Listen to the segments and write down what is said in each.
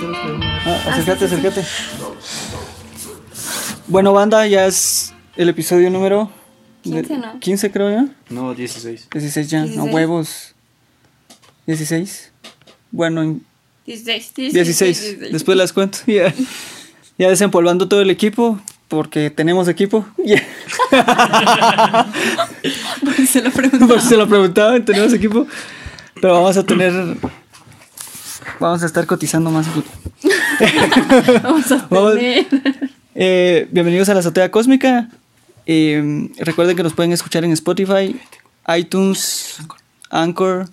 Ah, acércate, acércate. Bueno, banda, ya es el episodio número 15, ¿no? 15 creo ya. No, 16. 16 ya, no 16. huevos. 16. Bueno, en 16, 16. Después las cuento. Ya, ya desempolvando todo el equipo. Porque tenemos equipo. Ya. Porque se lo pregunto. Por si se lo preguntaban, tenemos equipo. Pero vamos a tener. Vamos a estar cotizando más. Vamos a tener. Eh, bienvenidos a la Azotea Cósmica. Eh, recuerden que nos pueden escuchar en Spotify, iTunes, Anchor.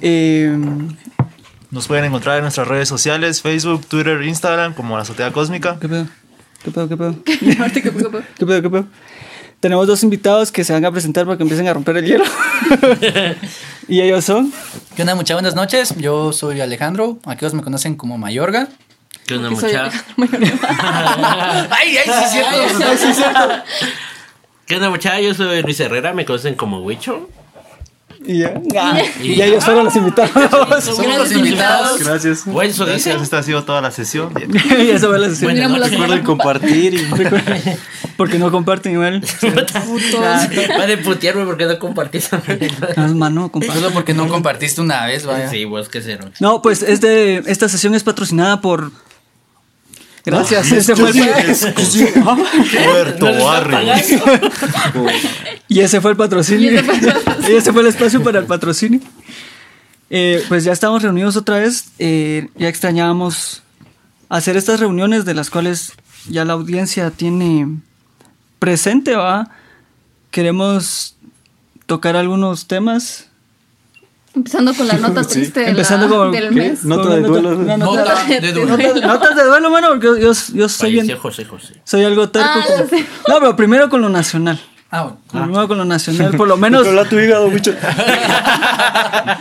eh, Nos pueden encontrar en nuestras redes sociales, Facebook, Twitter, Instagram, como La Azotea Cósmica. ¿Qué pedo? ¿Qué pedo? ¿Qué pedo? A poco. ¿Qué pedo? ¿Qué pedo? Tenemos dos invitados que se van a presentar para que empiecen a romper el hielo. y ellos son. ¿Qué onda, muchas buenas noches? Yo soy Alejandro. Aquellos me conocen como Mayorga. ¿Qué onda, Que soy mucha? Alejandro Mayor. ¡Ay, ay, sí, es cierto! ¿Qué onda, mucha? Yo soy Luis Herrera, me conocen como Huicho. Y ya. Y ellos fueron los invitados. Somos los invitados. Gracias. Bueno, eso Gracias. Esta ha sido toda la sesión. Bien. y eso fue la sesión. La noches. cámara. compartir. Y... Porque no comparten igual. Va de putearme porque no compartiste. Las mano, comparten. Solo porque no compartiste una vez, vaya. Sí, vos qué cero. No, pues este, esta sesión es patrocinada por. Gracias, fue el, Puerto Barrios. y ese fue el patrocinio. Y ese fue el patrocinio. Y ese fue el espacio para el patrocinio. Eh, pues ya estamos reunidos otra vez. eh, ya extrañábamos hacer estas reuniones de las cuales ya la audiencia tiene presente, ¿va? Queremos tocar algunos temas. Empezando con la nota Sí. triste de Empezando la- con- del ¿qué? mes. Nota de duelo. Nota nota- de duelo. Notas de duelo, mano, porque yo, yo, yo soy bien. José José. Soy algo terco. Ah, como- sí. No, pero primero con lo nacional. Ah, bueno. Primero con lo nacional, por lo menos. Controla tu hígado, bicho.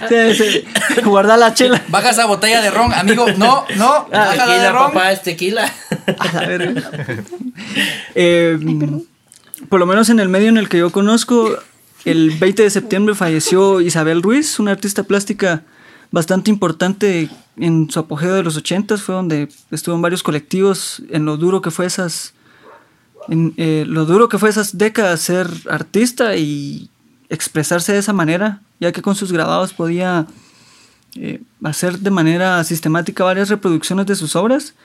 Sí, sí. Guardar la chela. Baja esa botella de ron, amigo. No, no. Bájala de Tequila, ron. papá, es tequila. A la verga. Eh, por lo menos en el medio en el que yo conozco, el 20 de septiembre falleció Isabel Ruiz, una artista plástica bastante importante en su apogeo de los 80 fue donde estuvo en varios colectivos, en lo duro que fue esas, en, eh, lo duro que fue esas décadas ser artista y expresarse de esa manera, ya que con sus grabados podía eh, hacer de manera sistemática varias reproducciones de sus obras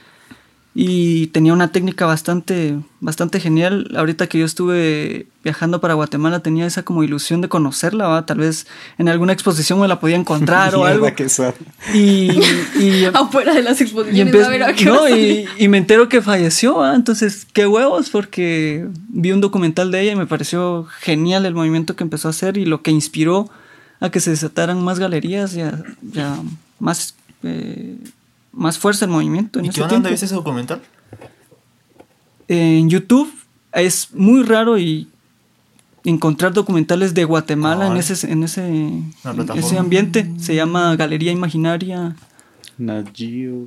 y tenía una técnica bastante, bastante genial. Ahorita que yo estuve viajando para Guatemala tenía esa como ilusión de conocerla, ¿va? tal vez en alguna exposición me la podía encontrar o algo. Sad. Y, y, Afuera de las y, exposiciones. empe- a ver a qué no, hora y, y me entero que falleció, ¿va? entonces qué huevos, porque vi un documental de ella y me pareció genial el movimiento que empezó a hacer y lo que inspiró a que se desataran más galerías y a, y a más, eh, más fuerza el movimiento. En ¿Y ese qué onda? ¿Dónde viste ese documental? En YouTube es muy raro y encontrar documentales de Guatemala en ese, en ese, en ese ambiente. Se llama Galería Imaginaria. Nagio.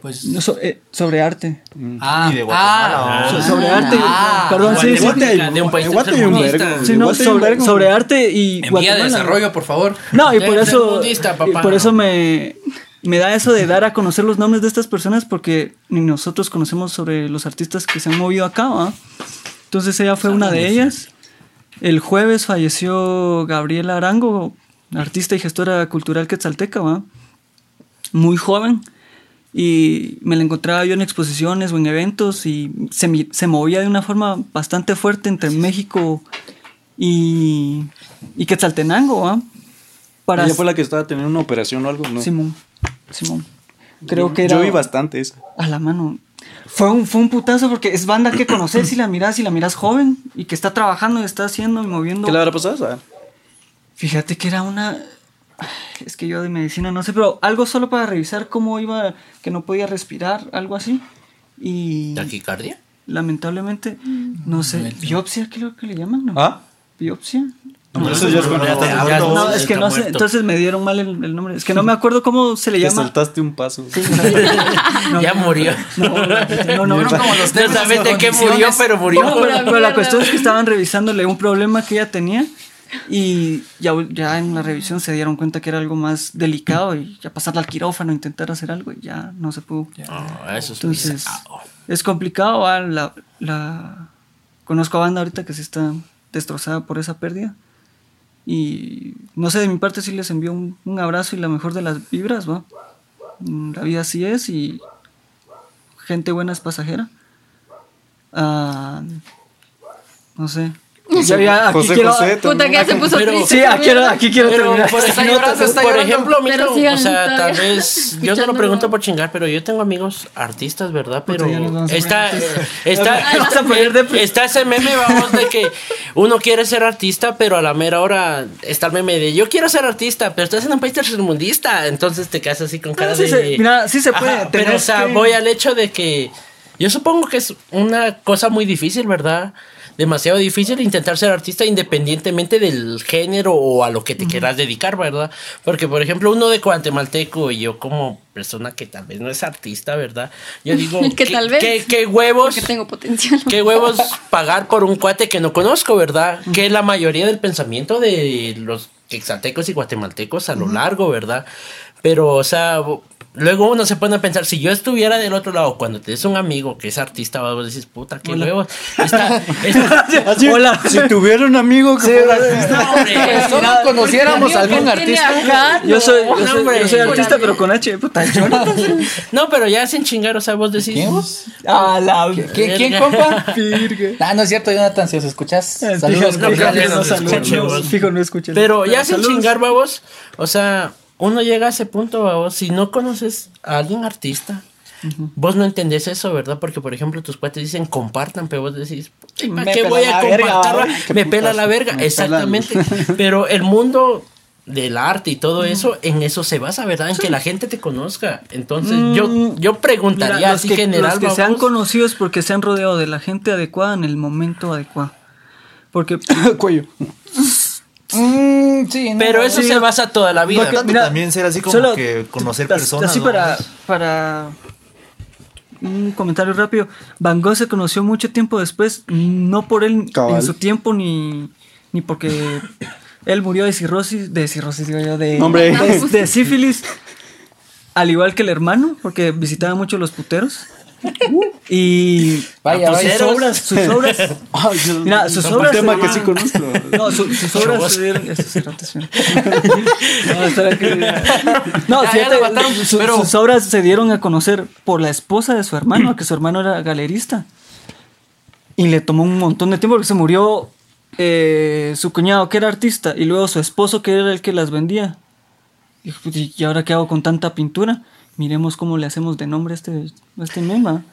Pues. No, so- eh, sobre arte. Ah, Y de Guatemala, ah, So- sobre arte. ah, perdón, sí, sí. Guatemala, de un país Guate hay un tercermundista. vergo. Sí, no, sobre, sobre arte y En vía de Guatemala. desarrollo, por favor. No, y por eso, y por eso me, me da eso de dar a conocer los nombres de estas personas porque ni nosotros conocemos sobre los artistas que se han movido acá, ¿va? Entonces ella fue una de ellas. El jueves falleció Gabriela Arango, artista y gestora cultural quetzalteca, ¿va? Muy joven. Y me la encontraba yo en exposiciones o en eventos y se, se movía de una forma bastante fuerte entre México y, y Quetzaltenango, ¿va? Para Ella fue la que estaba teniendo una operación o algo, ¿no? Simón, Simón. Creo Yo- que era. Yo vi bastante eso. A la mano. Fue un, fue un putazo porque es banda que conoces si la miras y la miras joven y que está trabajando y está haciendo y moviendo. ¿Qué le habrá pasado? Ah, Fíjate que era una. Es que yo de medicina no sé, pero algo solo para revisar cómo iba, que no podía respirar, algo así. Y ¿Taquicardia? lamentablemente, no sé, biopsia, ¿qué es lo que le llaman? no? ¿Ah? ¿Biopsia? No, eso ya es Ya Ya No, es que no sé, entonces me dieron mal el, el nombre. Es que no me acuerdo cómo se le Te llama. saltaste un paso. No, Ya murió. No, no, no, no, como los No sabes de qué murió, pero murió. Pero, pero la cuestión es que estaban revisándole un problema que ella tenía y ya, ya en la revisión se dieron cuenta que era algo más delicado y ya pasarla al quirófano, intentar hacer algo y ya no se pudo. No, eso es Entonces, bizarro. es complicado. ah, La, la... Conozco a banda ahorita que sí está destrozada por esa pérdida. Y no sé, de mi parte sí les envío un, un abrazo y la mejor de las vibras, ¿va? Mm, La vida así es y gente buena es pasajera. Ah, no sé. Aquí José quiero- José Puta, que ya se puso Pero- triste. Sí, aquí quiero, aquí quiero Pero, terminar. por ejemplo, está por Pero sigan o sea, tal vez, yo no lo pregunto por chingar, pero yo tengo amigos artistas, ¿verdad? Pero está, está, está ese meme, vamos, de que uno quiere ser artista, pero a la mera hora está el meme de yo quiero ser artista, pero estás en un país tercermundista, entonces te quedas así con cara sí de... se- mira, sí se puede, pero, o sea, que- voy al hecho de que yo supongo que es una cosa muy difícil, ¿verdad? Demasiado difícil intentar ser artista independientemente del género o a lo que te quieras dedicar, ¿verdad? Porque, por ejemplo, uno de guatemalteco y yo como persona que tal vez no es artista, ¿verdad? Yo digo, Que tal vez. ¿qué, qué huevos? Porque tengo potencial. ¿Qué huevos pagar por un cuate que no conozco, verdad? Que es la mayoría del pensamiento de los quexaltecos y guatemaltecos a lo largo, ¿verdad? Pero, o sea, luego uno se pone a pensar, si yo estuviera del otro lado, cuando tienes un amigo que es artista, vos decís, puta, qué huevos. Está, está- Así, Hola. Si tuviera un amigo que fuera artista. No, hombre. Que solo conociéramos a algún artista. Yo soy, yo soy, hombre. yo soy artista, pero con H, puta, Jonathan. No, pero ya sin chingar, o sea, vos decís... ¿Quién vos? A la ¿Quién, quién compa? Ah, no es cierto, Jonathan, si os escuchas. Saludos Fijo, no, Saludos. Fijo, no escuchan. Pero ya sin saludos. chingar, babos, o sea, uno llega a ese punto, babos, si no conoces a alguien artista, vos no entendés eso, ¿verdad? Porque, por ejemplo, tus cuates dicen compartan, pero vos decís, ¿para qué voy a compartir? Me pela la verga, me exactamente. pero el mundo del arte y todo eso, en eso se basa, ¿verdad? En que la gente te conozca. Entonces, yo, yo preguntaría Mira, los así que, general, los que se han babos, conocido es porque se han rodeado de la gente adecuada en el momento adecuado. Porque Cuello. Mm, sí, no, Pero eso Sí, se basa toda la vida. Porque- mira, también ser así como solo- que conocer as- personas. Así ¿no? para, para un comentario rápido. Van Gogh se conoció mucho tiempo después, no por él Cabal. en su tiempo ni, ni porque él murió de cirrosis, de cirrosis digo yo, de, Hombre. de, de sífilis, al igual que el hermano, porque visitaba mucho los puteros. Y Vaya, A sus vaya. obras, sus obras, Ay, yo- Mira, sus un obras tema se que sí conozco. no, su- sus obras. No, fíjate, mataron, su- pero- sus obras se dieron a conocer por la esposa de su hermano, que su hermano era galerista. Y le tomó un montón de tiempo porque se murió eh, su cuñado, que era artista, y luego su esposo, que era el que las vendía. Y, "Pues, ¿y ahora qué hago con tanta pintura? Miremos cómo le hacemos de nombre a este, a este mema.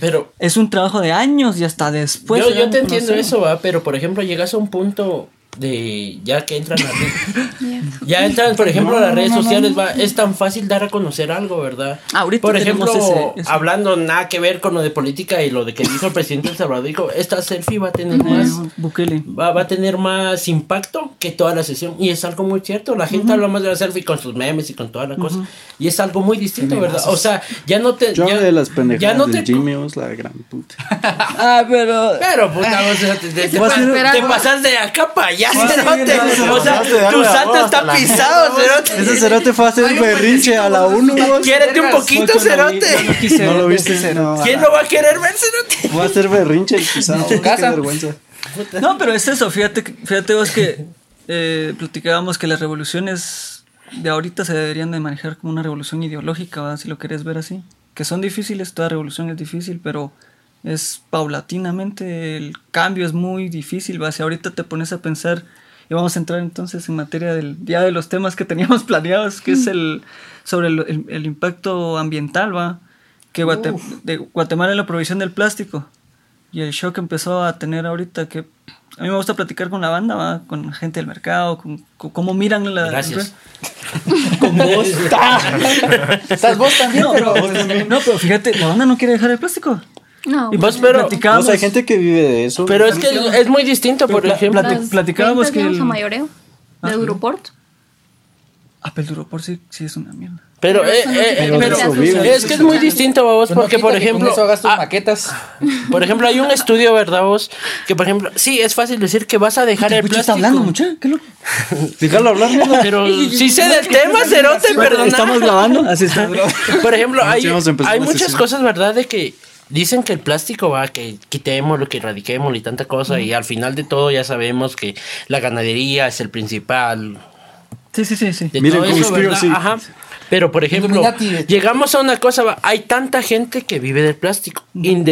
Pero Es un trabajo de años y hasta después. yo, yo te entiendo eso, va, pero por ejemplo, llegas a un punto de ya que entran redes, ya entran, por ejemplo, a las redes sociales, va, es tan fácil dar a conocer algo, ¿verdad? Ahorita por ejemplo, tenemos ese- ese. hablando nada que ver con lo de política y lo de que dijo el presidente El Salvador, dijo, esta selfie va a tener más Bukele. va, va a tener más impacto que toda la sesión. Y es algo muy cierto. La gente habla más de la selfie con sus memes y con toda la cosa. Y es algo muy distinto, ¿verdad? O sea, ya no te. Yo ya, de las pendejadas ya no del te. Jimmy, vos, la gran puta. Ah, pero. Pero puta, o sea, te, te, te, a te pasas de acá para allá, Vas a cerote. O sea, tu vos, está pisado, cerote. Ese cerote fue a hacer berrinche a la 1, vos. Quiérete un poquito, cerote. No lo viste, no. ¿Quién lo va a querer ver, cerote? Voy a hacer berrinche el pisado. Qué vergüenza. No, pero es eso. Fíjate, que- fíjate vos que eh, platicábamos que las revoluciones de ahorita se deberían de manejar como una revolución ideológica, ¿verdad? si lo querés ver así. Que son difíciles, toda revolución es difícil, pero es paulatinamente el cambio es muy difícil. ¿va? Si ahorita te pones a pensar, y vamos a entrar entonces en materia del ya de los temas que teníamos planeados, que es el sobre el, el- el impacto ambiental, va, que Guate- de Guatemala en la provisión del plástico. y el shock que empezó a tener ahorita que a mí me gusta platicar con la banda, ¿va? con gente del mercado, con, con cómo miran la... Gracias. Con vos. Estás vos también, No, pero. pero, no, pero fíjate, la banda no quiere dejar el plástico. No. Y Vos, pero- platicábamos, O sea, hay gente que vive de eso. Pero es que es muy distinto, por Pla- ejemplo. plati- Las platicábamos que el- a mayoreo Ah, de Europort. Ah, pero el Duropor sí, sí es una mierda. Pero, Pero eh, eh, significa pero social. es que es muy distinto, vos, Pues no porque por ejemplo, eso hagas tus ah, maquetas. por ejemplo, hay un estudio, ¿verdad, vos? Que por ejemplo, sí, es fácil decir que vas a dejar el plástico. está hablando, mucha, qué loco. Déjalo hablar, mierda. Pero sí sé del tema, Cerote, perdona. Estamos grabando, así está. Por ejemplo, hay, sí, vamos a empezar hay muchas cosas, ¿verdad? De que dicen que el plástico va, que quitémoslo, que erradiquémoslo y tanta cosa. Y al final de todo ya sabemos que la ganadería es el principal Sí, sí, sí, sí. de Miren, todo eso, ¿verdad? conspiracy. Ajá. Pero, por ejemplo, Illuminati. llegamos a una cosa, hay tanta gente que vive del plástico,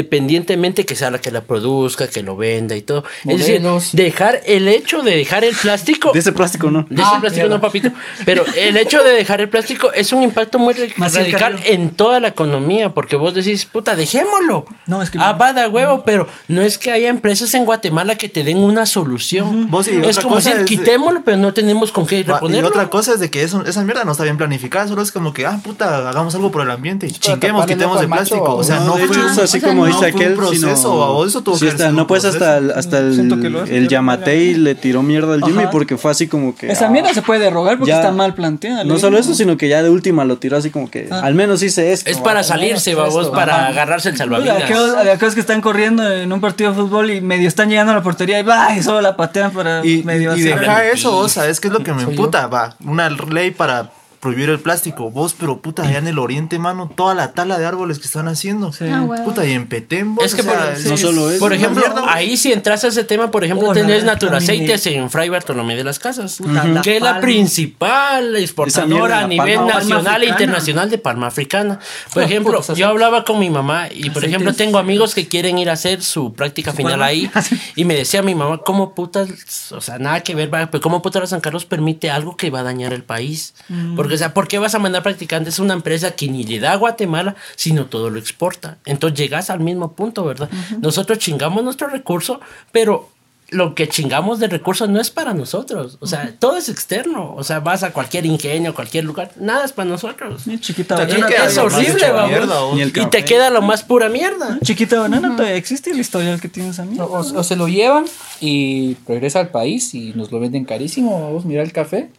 independientemente que sea la que la produzca, que lo venda y todo. Es decir, dejar el hecho de dejar el plástico... De ese plástico, ¿no? De ese Ah, plástico mierda. no, papito. Pero el hecho de dejar el plástico es un impacto muy Más radical cercano. en toda la economía, porque vos decís, puta, dejémoslo. No, es que- Ah, va de huevo, pero no es que haya empresas en Guatemala que te den una solución. Vos, y es como decir, es quitémoslo, pero no tenemos con qué Va, Y reponerlo. otra cosa es de que eso, esa mierda no está bien planificada, solo es como que, ah, puta, hagamos algo por el ambiente, el quitemos macho, plástico. O sea, No, no, de fue hecho, es así o sea, como no dice aquel. proceso, sino- babos, eso tuvo sí que está- sido no pues hasta el, hasta que el, Yamatei le tiró mierda al Jimmy Ajá. porque fue así como que. Esa ah, mierda se puede derrogar porque ya- está mal planteada. No ¿le? solo eso, sino que ya de última lo tiró así como que. Ah. Al menos hice esto. Es va. para salirse, esto, babos, para ajá. agarrarse el De salvavidas. aquellos, de aquellos que están corriendo en un partido de fútbol y medio están llegando a la portería y, ¡bah! y solo la patean para Y, medio y hacer- dejar eso, vos sabes qué es lo que me emputa, va, una ley para prohibir el plástico, vos, pero puta, allá en el oriente, mano, toda la tala de árboles que están haciendo. Sí. Ah. Puta, y en Petén, vos, Es que o sea, por, es- no solo eso. por ejemplo, mierda, ahí si entras a ese tema, por ejemplo, Oh, tenés Naturaceites en Fray Bartolomé de las Casas, Puta, la que es la principal exportadora a nivel palma nacional e internacional de palma africana. Por ejemplo, yo hablaba con mi mamá y, por ejemplo, tengo amigos que quieren ir a hacer su práctica final palma. ahí y me decía mi mamá, ¿cómo putas? O sea, nada que ver, pero ¿cómo putas la San Carlos permite algo que va a dañar el país? Porque, o sea, ¿por qué vas a mandar practicantes a una empresa que ni le da a Guatemala, sino todo lo exporta? Entonces llegas al mismo punto, ¿verdad? Nosotros chingamos nuestro recurso, pero lo que chingamos de recursos no es para nosotros. O sea, todo es externo. O sea, vas a cualquier ingenio, cualquier lugar, nada es para nosotros. Chiquita Te banana. es horrible, vamos. mierda, vos. Y te queda lo más pura mierda. Chiquita banana todavía existe el historial que tienes a mí. O, o se lo llevan y regresa al país y nos lo venden carísimo. Vamos a mirar el café.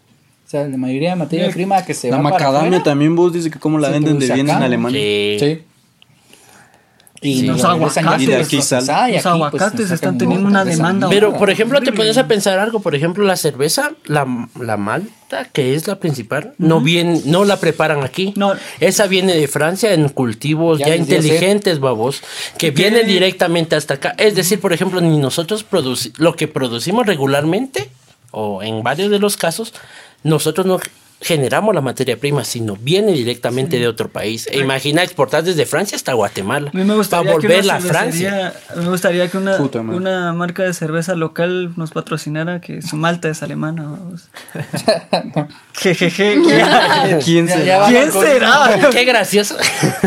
O sea, la mayoría de materia prima que se La va para macadamia afuera, también, vos dice que cómo la venden de bien en. Alemania. Sí. Sí. Y Sí. Los aguacates. Y de aquí Los aquí, pues, aguacates están teniendo un una demanda. Pero, por ejemplo, te pones a pensar algo. Por ejemplo, la cerveza, la, la malta, que es la principal, no, bien, no la preparan aquí. No. Esa viene de Francia en cultivos Ya inteligentes, babos, que ¿Qué? vienen directamente hasta acá. Es decir, por ejemplo, ni nosotros lo que producimos regularmente, o en varios de los casos, nosotros no generamos la materia prima, sino viene directamente de otro país. E imagina exportar desde Francia hasta Guatemala. A mí me gustaría para volverla a Francia. Me gustaría que una, una marca de cerveza local nos patrocinara, que su malta es alemana. vamos. Jejeje. ¿Quién Ya- se ya va ¿Quién será? Qué gracioso.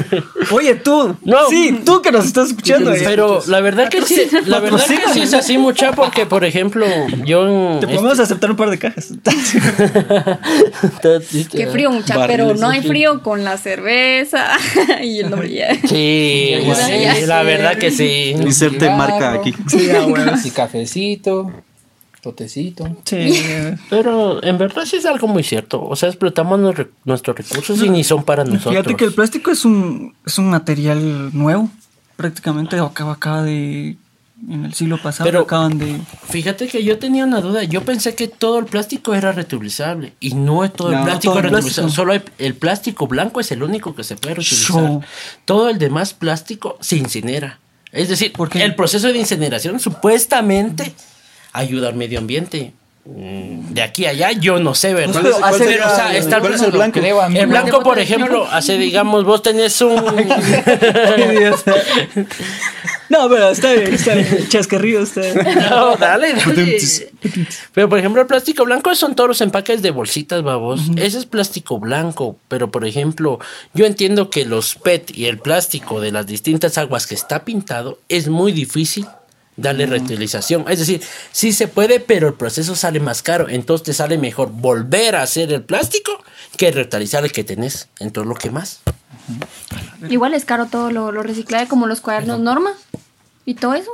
Oye, tú. No. Sí, tú que nos estás escuchando. Pero la verdad que sí, la verdad que sí es así mucha porque por ejemplo, yo en Te podemos aceptar un par de cajas. Qué frío, mucha, Barriles, pero no hay frío con la cerveza y el nombre ya. Sí, sí, la verdad que sí. Inserte marca aquí. Sí, ah, bueno. Y cafecito, totecito. Sí. Pero en verdad sí es algo muy cierto. O sea, explotamos nuestro- nuestros recursos y ni son para nosotros. Fíjate que el plástico es un, es un material nuevo. Prácticamente acaba, acaba de. En el siglo pasado Pero- acaban de. Fíjate que yo tenía una duda. Yo pensé que todo el plástico era reutilizable. Y no es todo el plástico todo el reutilizable. plástico. Solo el plástico blanco es el único que se puede reutilizar. Show. Todo el demás plástico se incinera. Es decir, ¿Por qué? el proceso de incineración supuestamente ayuda al medio ambiente. Mm, De aquí a allá, yo no sé, ¿verdad? ¿Cuál es- cuál Pero, sería- o sea, está cuál es el blanco? Creo, amigo. El blanco, por ejemplo, hace, digamos, vos tenés un. No, pero está bien, está bien. Chascarrillo está bien. No, dale, dale. Pero por ejemplo, el plástico blanco son todos los empaques de bolsitas, babos. Ese es plástico blanco. Pero por ejemplo, yo entiendo que los PET y el plástico de las distintas aguas que está pintado es muy difícil darle reutilización. Es decir, sí se puede, pero el proceso sale más caro. Entonces te sale mejor volver a hacer el plástico que reutilizar el que tenés. Entonces lo que más. Igual es caro todo lo, lo reciclable, como los cuadernos norma y todo eso.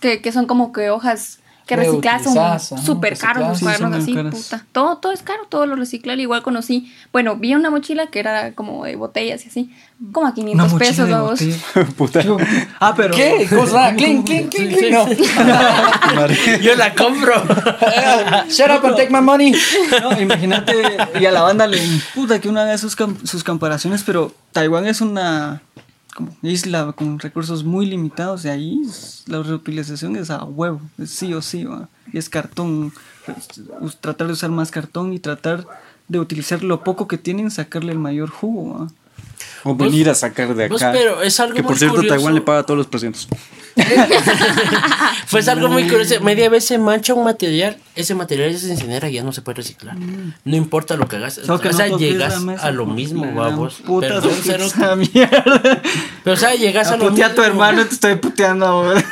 Que, que son como que hojas que recicladas son súper caros los cuadernos así, puta. Todo, todo es caro, todo lo reciclable. Igual conocí, bueno, vi una mochila que era como de botellas y así, como a 500 Una mochila pesos, de vamos. botella. Puta. Ah, pero. ¿Qué? Cosa? Clink, clink, clink, clink. No. Yo la compro. Shut up and take my money. No, imagínate, y a la banda le imputa que uno haga sus, sus comparaciones, pero Taiwán es una como isla con recursos muy limitados y ahí la reutilización es a huevo, es sí o sí, ¿va? y es cartón, pues, tratar de usar más cartón y tratar de utilizar lo poco que tienen, sacarle el mayor jugo. ¿va? O venir a sacar de Pues, acá. pero es algo que por cierto, curioso. Taiwán le paga todos los presidentes. Pues algo muy curioso. Media vez se mancha un material, ese material se incinera y ya no se puede reciclar. No importa lo que hagas. Que o sea, no llegas mesa, a lo mismo, babos. Puta, Perdón, cero- esa mierda. Pero o sea, llegas a, A lo putear a tu mismo. hermano, te estoy puteando.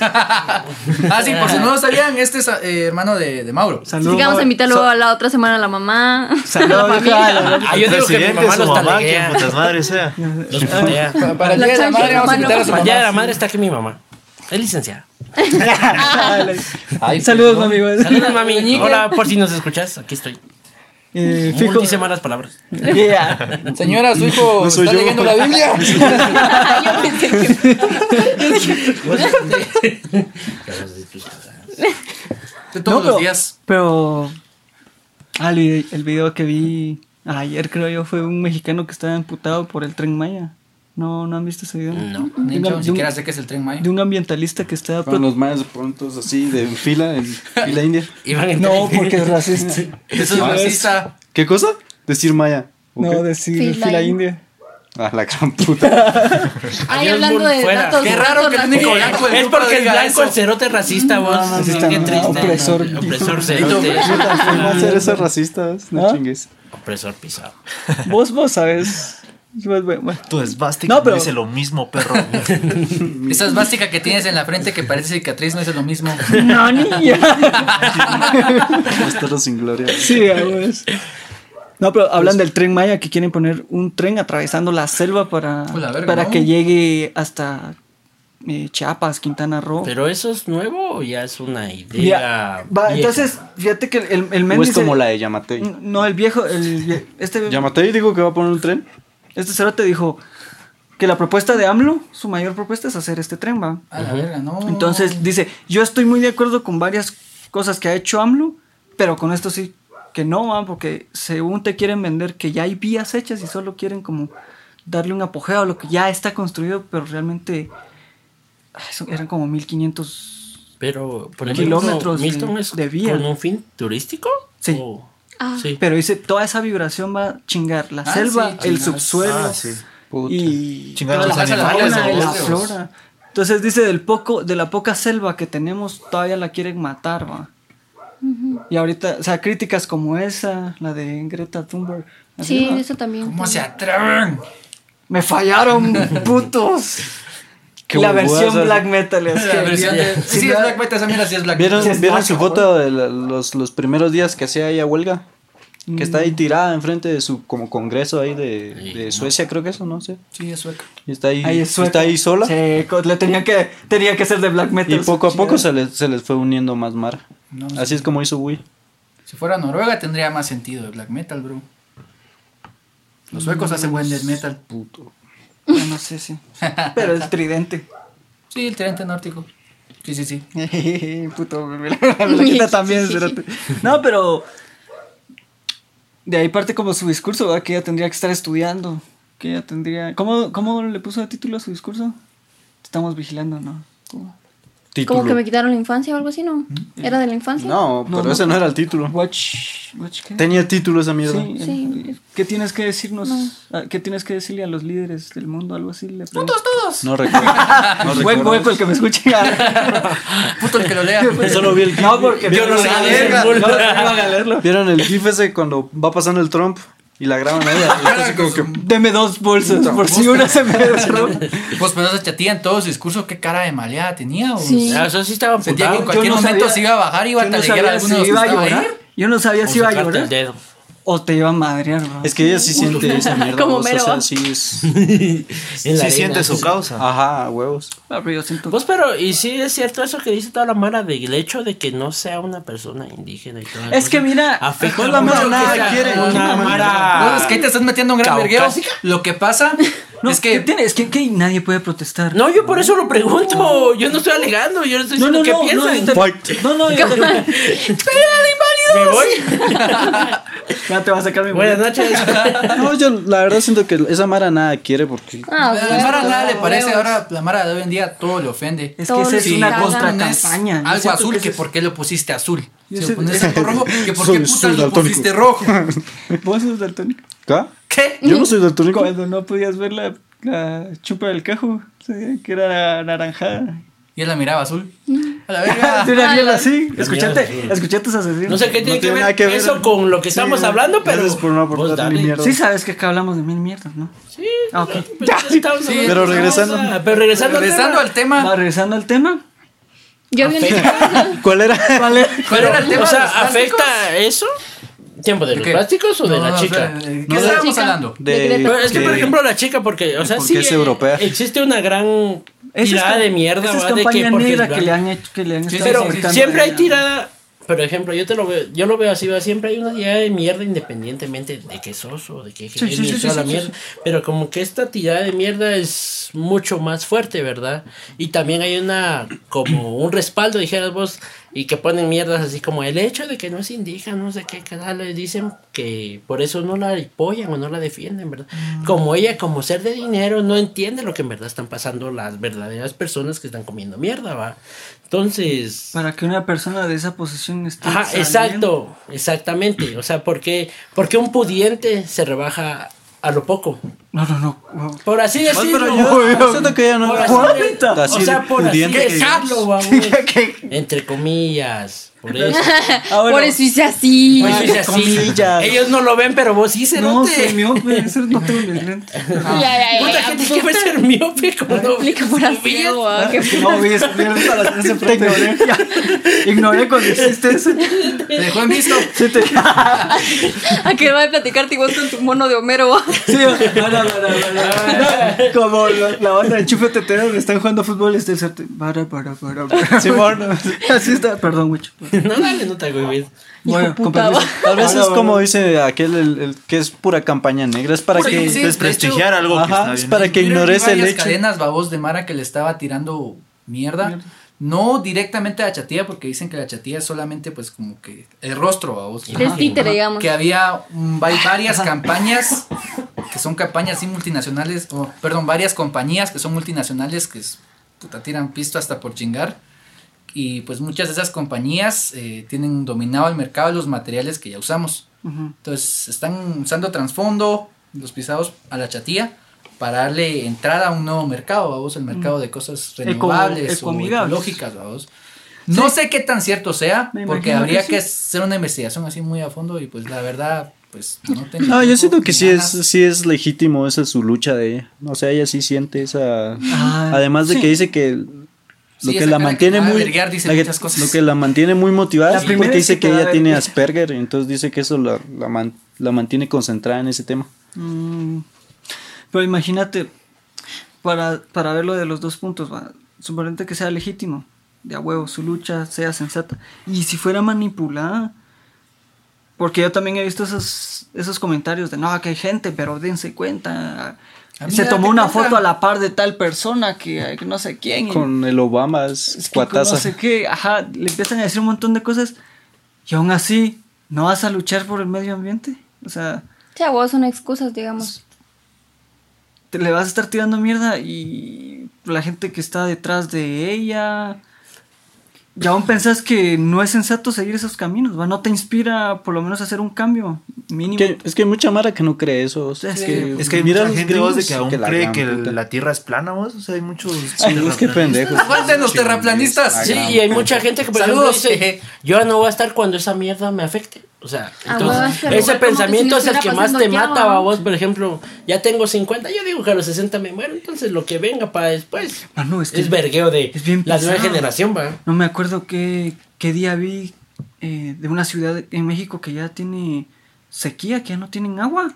Ah, sí, por si no lo sabían, este es eh, hermano de, de Mauro. Saludos. Así que vamos a Mauro. invitarlo a la otra semana a la mamá. Saludos, Ah, yo digo que mi mamá los mamá, que putas madres sea. Los putea. Pa- Para el día de la madre vamos a invitar a su Para el día de la mamá. madre está aquí mi mamá. Es licenciada. Ay, Saludos, perdón. mami. Saludos, mami. Hola, por si nos escuchas, aquí estoy. Eh, Fijo. Dice malas palabras. Yeah. Señora, su hijo No soy está yo. leyendo la Biblia. Yo pensé que- De todos No, pero- los días. Pero. Ah, el, el video que vi ayer, creo yo, fue un mexicano que estaba emputado por el tren Maya. No, no han visto ese video. No. De De, hecho, un- ni siquiera sé qué es el tren Maya. de un ambientalista que estaba. Con los mayas prontos así de fila, en fila india. Iban en No, tren. porque es racista. Eso es Ah, racista. ¿Qué cosa? Decir maya. ¿o No, qué? decir Fila fila, india. india. Ah, la gran puta. Ay, hablando de fuera. datos. Qué raro que el único blanco Es porque es diga blanco el eso. cerote racista, vos. no, está qué mal. triste. Opresor. Opresor cerote. ¿Cómo hacer esas racistas? No ¿Ah? chingues. Opresor pisado. Vos, vos sabes. Pues, bueno, bueno. Tu esvástica No, pero- dice lo mismo, perro. Esa esvástica que tienes en la frente que parece cicatriz no es lo mismo. No, niña. Bastardos sin gloria. Sí. No, pero hablan del tren Maya que quieren poner un tren atravesando la selva para, Pues la verga, para ¿no? que llegue hasta eh, Chiapas, Quintana Roo. Pero eso es nuevo o ya es una idea. Ya, va, entonces, fíjate que el, el men O es dice- como la de Yamatei. No, el viejo, el, este, Yamatei dijo que va a poner un tren. Este cerote dijo que la propuesta de AMLO, su mayor propuesta es hacer este tren, va. A la verga, no. Entonces dice, yo estoy muy de acuerdo con varias cosas que ha hecho AMLO, pero con esto sí que no, va, porque según te quieren vender que ya hay vías hechas y solo quieren como darle un apogeo a lo que ya está construido, pero realmente son- eran como 1500 Pero, por Kilómetros ejemplo, Milton de- es de vía. con un fin turístico. Sí. ¿O? Ah. Sí. Pero dice, toda esa vibración va a chingar la Ah, selva, sí, el subsuelo Ah, sí. Puta. y Chingar toda los la animales, fauna la flora. Entonces dice, del poco, de la poca selva que tenemos, todavía la quieren matar, va. Y ahorita, o sea, críticas como esa, la de Greta Thunberg. Sí, eso también. ¿Cómo se atreven? Me fallaron, putos. Qué la versión black metal es La que- versión de- si Sí, es Black Metal, esa mierda sí es Black ¿Vieron, Metal. ¿vieron macho, su foto de la- los, los primeros días que hacía ella huelga? Que está ahí tirada enfrente de su como congreso ahí de, Sí, de no. Suecia, creo que eso, no sé. Sí, es sueca. Y está ahí, Ahí es sueco. está ahí sola. Sí, le tenía que, tenía que ser de black metal. Y poco a poco se les, se les fue uniendo más mar. No, Así sí. es como hizo Wii. Si fuera Noruega tendría más sentido de Black Metal, bro. Los suecos hacen buen death metal. Puto. Bueno, sí, sí. Pero el tridente. Sí, el tridente nórdico. Sí, sí, sí. Puto, me la, me la quita también. No, pero de ahí parte como su discurso, ¿verdad? Que ella tendría que estar estudiando. Que ella tendría. ¿Cómo, cómo le puso de título a su discurso? Estamos vigilando, ¿no? ¿Cómo? Título. Como que me quitaron la infancia o algo así, ¿no? ¿Era de la infancia? No, pero no. ese no era el título. Watch, watch ¿qué? Tenía título esa mierda. Sí, Sí. ¿Qué tienes que decirnos? Ah, ¿Qué tienes que decirle a los líderes del mundo? Algo así. Le. Putos todos. No recuerdo. No Hueco, recuerdo. hueco, el que me escuche. Puto el que lo lea. Solo vi el GIF. no, porque Yo no sé no, no leerlo. ¿Vieron el GIF ese cuando va pasando el Trump y la graban a ella? Y así como que, Deme dos bolsas por si una se me cerró. Pues pero esa chatía en todo su discurso, qué cara de maleada tenía. o Sí. Ah, Eso sí estaba Sentía que en cualquier no momento sabía- se iba a bajar y iba a no taleguear a sabía alguno de si los que iba a ahí. llorar. Yo no sabía O si iba a el llorar dedo. O te iba a madrear, bro. es que ella sí siente esa mierda. Como vos, o mero. sea, sí es. En la Sí arena. siente su causa. Ajá, huevos. Ah, pero yo siento. Pues pero, y sí es cierto eso que dice toda la mara del hecho de que no sea una persona indígena y todo Es que mira, afecta la mara que nada quiere, una una mara Bueno, es que ahí te estás metiendo un gran caucásica. Lo que pasa No, es ¿qué que tiene? Es que, que nadie puede protestar. No, yo por eso lo pregunto. Yo no estoy alegando, yo no estoy no, diciendo no, qué no, no, piensan. no, no, te- Me voy. ya te va a sacar mi Buenas boleto. noches. No, yo la verdad siento que esa Mara nada quiere porque. Ah, a la Mara nada le parece, huevos. ahora la Mara de hoy en día todo le ofende. Es que esa es lo una contra campaña. Algo azul, que por qué lo pusiste azul. Si lo pones rojo, que por qué putas lo pusiste rojo. Vos sos daltónico. ¿Qué? ¿Qué? Yo no soy daltónico. Cuando no podías ver la, la chupa del cajo, sí, que era naranjada. Y él la miraba azul. A la De verga. una mierda así. sí. escuchate tus asesinos. No sé qué tiene, que, ver que ver. eso con lo que estamos hablando, pero. Gracias por no vos aportar dale. ni mierda. Sí sabes que acá hablamos de mil mierdas, ¿no? Sí, Ah, ok. pero Sí, hablando- pero regresando. Pero regresando, al tema. al tema. Va, regresando al tema. Yo vi ¿Cuál era? ¿Cuál era el tema O de sea? ¿afecta eso? ¿Tiempo de los qué? plásticos o de No, la no, chica? ¿Qué No, de- estábamos hablando? De, Pero es que, que- por ejemplo, la chica, porque, o sea, Porque sí. es europea. Existe una gran es tirada cam- de mierda, esa es. De que porque es que le han hecho, que le han Sí, Pero siempre hay tirada. Por ejemplo, yo te lo veo, yo lo veo así, ¿va? siempre hay una tirada de mierda independientemente de que sos o de que Sí, sí, genio sí, sí, la sí, mierda. sí. Pero como que esta tirada de mierda es mucho más fuerte, ¿verdad? Y también hay una, como un respaldo, dijeras vos, y que ponen mierdas así como el hecho de que no es indígena, no sé qué, cada le dicen que por eso no la apoyan o no la defienden, ¿verdad? Mm. Como ella, como ser de dinero, no entiende lo que en verdad están pasando las verdaderas personas que están comiendo mierda, ¿va? Entonces... Para que una persona de esa posición esté. Ajá, saliendo. exacto, exactamente. O sea, ¿por qué, por qué un pudiente se rebaja a lo poco? No, no, no. Por así decirlo. pero yo siento que ella no Por así de- o sea, por así que decirlo. Entre comillas. Por eso. Ah, bueno. Por eso hice así. Por eso hice así. comillas. Ellos no lo ven, pero vos sí se No, soy miope, eso no tengo mis lentes. Ya, ya, ya, Puta ya, gente que va a ser miope no. Explica por así, No vi frente. Ignoré. Ignoré cuando hiciste eso. Se dejó en visto. Sí, te... ¿A qué va a platicarte igual con tu mono de Homero? Sí, no, no, no, no, no, no. Como la, la banda de Chufe Tetero donde están jugando fútbol certe- para, para, para, para. Simón. Así está, perdón, mucho. No, dale, no te hago bien. Bueno. Tal vez es como dice aquel el, el que es pura campaña negra. Es para Pura- que. sí, Desprestigiar algo que Ajá, está es bien. para que ignores el varias hecho. cadenas babos de Mara que le estaba tirando mierda. No directamente a la chatía, porque dicen que la chatía es solamente pues como que el rostro, babos. El títere, digamos. Que había hay varias campañas que son campañas así multinacionales, o perdón, varias compañías que son multinacionales que es, puta, tiran pisto hasta por chingar. Y pues muchas de esas compañías eh, tienen dominado el mercado de los materiales que ya usamos. Entonces están usando trasfondo, los pisados a la chatía para darle entrada a un nuevo mercado, vamos, el mercado de cosas Eco- renovables o ecoamigables. ecológicas, vamos. No sé qué tan cierto sea, Me porque habría que hacer una investigación así muy a fondo y pues la verdad, pues no tengo No, yo siento que sí es, sí es legítimo esa es su lucha de ella. O sea, ella sí siente esa. Ah, Además de sí. que dice que lo Sí, que la mantiene muy. verguear dice la que- muchas cosas. Lo que la mantiene muy motivada La es primera porque que dice que ella tiene. Asperger. Entonces dice que eso la, la, man- la mantiene concentrada en ese tema. Mm, Pero imagínate, para, para verlo de los dos puntos, va, suponente que sea legítimo, de a huevo, su lucha sea sensata. Y si fuera manipulada, porque yo también he visto esos, esos comentarios de no, que hay gente, pero dense cuenta. Se tomó una cuenta. foto a la par de tal persona que, que no sé quién. Con el Obama es, es que no sé qué, ajá, le empiezan a decir un montón de cosas y aún así no vas a luchar por el medio ambiente. O sea, Sí, a vos son excusas, digamos. te le vas a estar tirando mierda y la gente que está detrás de ella y aún pensás que no es sensato seguir esos caminos, ¿va? No te inspira por lo menos a hacer un cambio mínimo. Que- es que hay mucha mara que no cree eso. o sea, Es es que- Es mira mucha gente vos, de que aún cree que puta. la tierra es plana, vos. O sea, hay muchos. Ay, es que pendejos. Aguanten los terraplanistas. Sí, y hay mucha gente que por Saludos. ejemplo dice, yo no voy a estar cuando esa mierda me afecte. O sea, Ah, entonces, ese pensamiento si es el que más te mata, ya, a ¿no? vos, por ejemplo, ya tengo 50, yo digo que a los 60 me muero, entonces lo que venga para después Ah, no, es que es vergueo de es bien la nueva generación, va. No me acuerdo qué, qué día vi eh, de una ciudad en México que ya tiene sequía, que ya no tienen agua.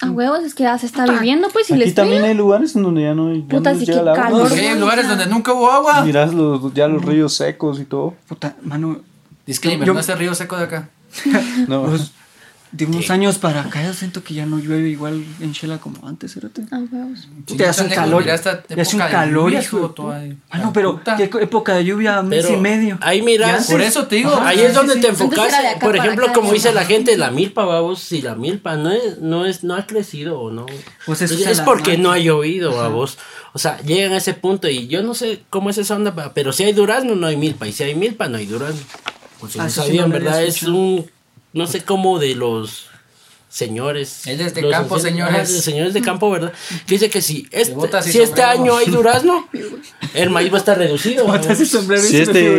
A huevos, es que ya se está viviendo, pues, y Aquí les también hay lugares en donde ya no, ya Puta, no sí, llega qué el agua. calor. Porque hay lugares donde nunca hubo agua. Mirás los, ya los ríos secos y todo. Puta, mano, Disclaimer, Yo- no es el río seco de acá. No. pues, de unos años para acá ya siento que ya no llueve igual en Shela como antes, ¿cierto? A huevos. Sí, ya hace un calor. Ya hace un calor, hijo Ah, no, pero. ¿qué época de lluvia? Mes Pero y medio. ahí miras, Por eso te digo. Ahí es donde te Antes enfocas, por ejemplo, acá, como dice la gente, la milpa, vamos, si la milpa no es, no es, no ha crecido o no, Pues eso es, es es porque no ha llovido, a vos. O sea, llegan a ese punto y yo no sé cómo es esa onda, pero si hay durazno no hay milpa y si hay milpa no hay durazno. Pues si Ah, no sabían, no ¿verdad? Es un, no sé cómo de los señores. Es de los campo, señores. señores de campo, ¿verdad? Que dice que si este, si este año hay durazno, el maíz va a estar reducido. Botas y sombrero y Si este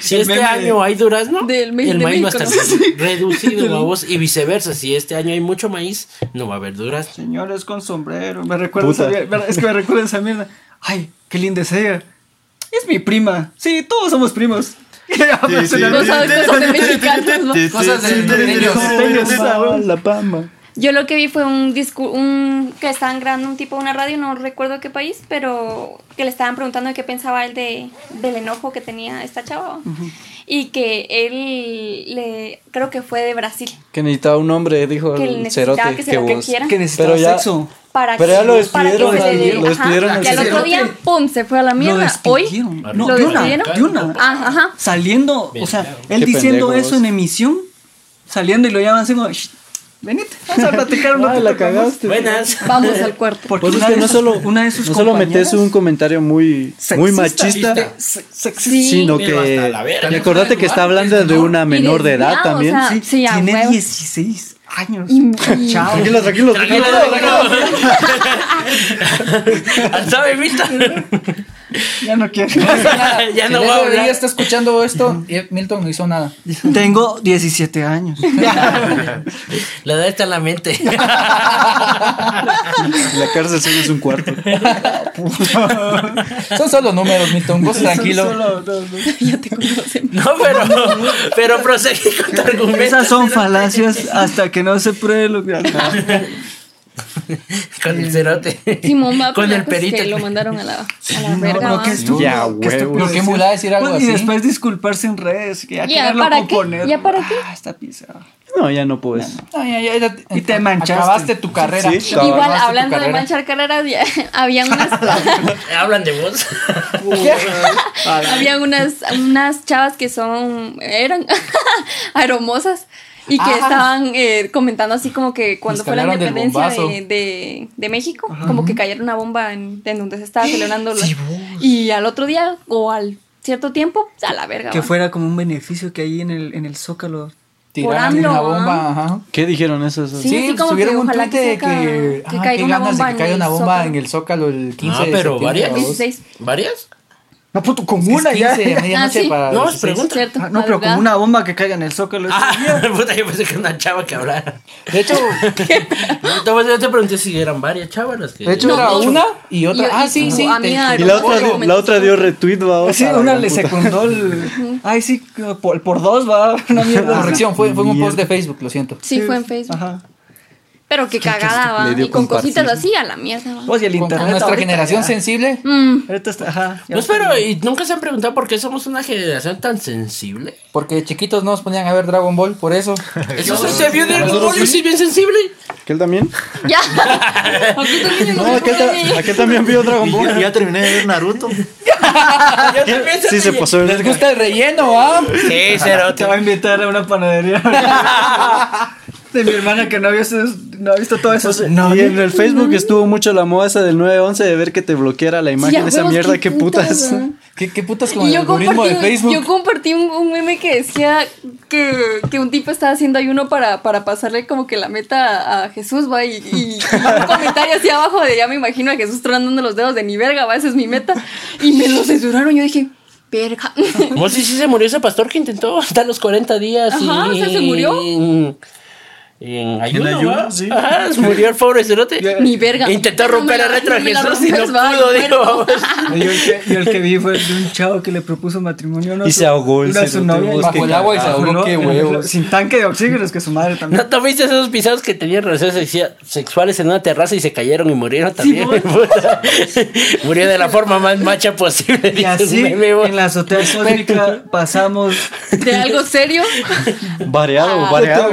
Si este año hay durazno, Del maíz el de maíz va a estar ¿no? reducido, babos, y viceversa. Si este año hay mucho maíz, no va a haber durazno. Señores con sombrero, me recuerda esa Puta. mierda, es que me recuerda esa mierda. Ay, qué linda es ella. Es mi prima. Sí, todos somos primos. Ya, sí. una- No sabes cosas de mexicanos, ¿no? Cosas de norteños. La pamba. Yo lo que vi fue un discu un que estaban grabando un tipo de una radio, no recuerdo qué país, pero que le estaban preguntando de qué pensaba él de, del enojo que tenía esta chava. Y que él le creo que fue de Brasil. Que necesitaba un hombre, dijo Que el necesitaba cerote. que se lo que vos- quiera. que necesitaba Pero ya- sexo. Para Pero que, ya lo para que despidieron se lo despidieron ajá, al Y al otro día, pum, se fue a la Lo mierda. Hoy despidieron. lo No, de una, despidieron. de una. Ah, ajá. Saliendo, o sea, él Qué diciendo pendejo eso en emisión, saliendo y lo llaman así como, "Shh, venite, vamos a platicar un ratito la con vos". cagaste. Buenas. Vamos al cuarto. Porque Pues es una que de no sus- solo, una de sus no solo metes un comentario muy, muy Sexista, machista, se- sexista. Sino que. Y acordate que está hablando de una menor de edad también. o sea, Sí. Sí, tiene huevo. 16 años. Chao. Tranquilo, tranquilo, tranquilo. ¿Sabe, vista? Ya no quiero. ya no el voy a hablar. está escuchando esto y Milton no hizo nada. Tengo 17 años. La edad está en la mente. La cárcel solo es un cuarto. Son solo números, Milton. Vos tranquilo. Solo- no, no. Ya te conocen. No, pero, pero proseguí con tu argumento. Esas son falacias hasta que no se pruebe lo que. Con el cerote. Simón va Con el pues perito. que lo mandaron a la, a la No, verga. no, va. qué estúpido. Ya, huevo. ¿Por qué decir. mula decir algo Pues, Y así? después disculparse en redes. Que ya, Ya, ¿para qué? componer. ¿Ya para qué? Ah, está pisado. No, ya no puedes. No, ya, ya, ya, Y te manchaste. Acabaste tu carrera. Sí, Igual, hablando de manchar carreras, ya, habían unas, Hablan de vos. habían unas, unas chavas que son, eran hermosas y que Ah. estaban eh, comentando así como que cuando fue la independencia de, de, de México, como que cayera una bomba en, en donde se estaba celebrando. la- y al otro día o al cierto tiempo, a la verga. Que va. fuera como un beneficio que hay en el, en el Zócalo. Tiraron una bomba, ajá. ¿Qué dijeron esos? Sí, Sí, subieron que un tweet de que que, caiga una ganas de bomba que en el una bomba Zócalo. en el Zócalo el 15 Ah, de pero septiembre, varias. ¿a El vos? 16. ¿Varias? No, puto, con Es una ya. 15 de medianoche Ah, sí. para No, es pregunta. Cierto, Ah, no, pero como una bomba que caiga en el Zócalo. Ah, puta, yo pensé que era una chava que hablara. De hecho, Entonces yo te pregunté si eran varias chavas las que. de hecho No, era no. una y otra. Y- ah, sí, sí. te- Y la otra, la otra dio retweet, va. Sí, una le secundó el. Ay, sí, por, por dos va. Una mierda. Corrección, fue, fue en un post de Facebook, lo siento. Sí, fue en Facebook. Ajá. Pero que cagada va. Y con cositas así a la mierda va. Pues y el Con, con internet. nuestra ahorita generación ya- sensible. Mm, Ahorita está, ajá. Pues pero, ¿y nunca se han preguntado por qué somos una generación tan sensible? Porque de chiquitos no nos ponían a ver Dragon Ball, por eso. Eso se vio de algo y sí bien sensible. ¿Aquel también? ya. Aquí también No, aquel, ta- aquel también vio Dragon Ball. ya, ya terminé de ver Naruto. Sí, se pasó el Les gusta el relleno, ¿ah? Sí, Te cerote. va a invitar a una panadería. De mi hermana que no había, no ha visto todo eso. y en el Facebook estuvo mucho la moda esa del 911 de ver que te bloqueara la imagen de esa mierda, qué qué putas. ¿Qué, qué putas con el yo algoritmo de Facebook? yo compartí un, un meme que decía que, que un tipo estaba haciendo ayuno para, para pasarle como que la meta a Jesús, va, y, y- y un comentario así abajo de ya me imagino a Jesús tronando los dedos de ni verga, va, esa es mi meta. Y me lo censuraron, yo dije, verga. ¿Cómo si sí se murió ese pastor que intentó hasta los 40 días? Ajá, y, o sea, se murió. En, ayuno, En ayuno, sí. Ajá, murió el pobre cerote. Ni verga. Intentó No romper la- el retro no la y no va, pudo, dijo. Yo el, que, yo el que vi fue de un chavo que le propuso matrimonio. ¿no? Y se ahogó el cerote, Bajo el agua y se ahogó, qué huevos. Sin tanque de oxígeno, es que su madre también. ¿No tuviste esos pisados que tenían relaciones sexuales en una terraza y se cayeron y murieron también? Murió de la forma más macha posible. Y así, en la azotea cósmica pasamos De algo serio, Variado, Ah. variado.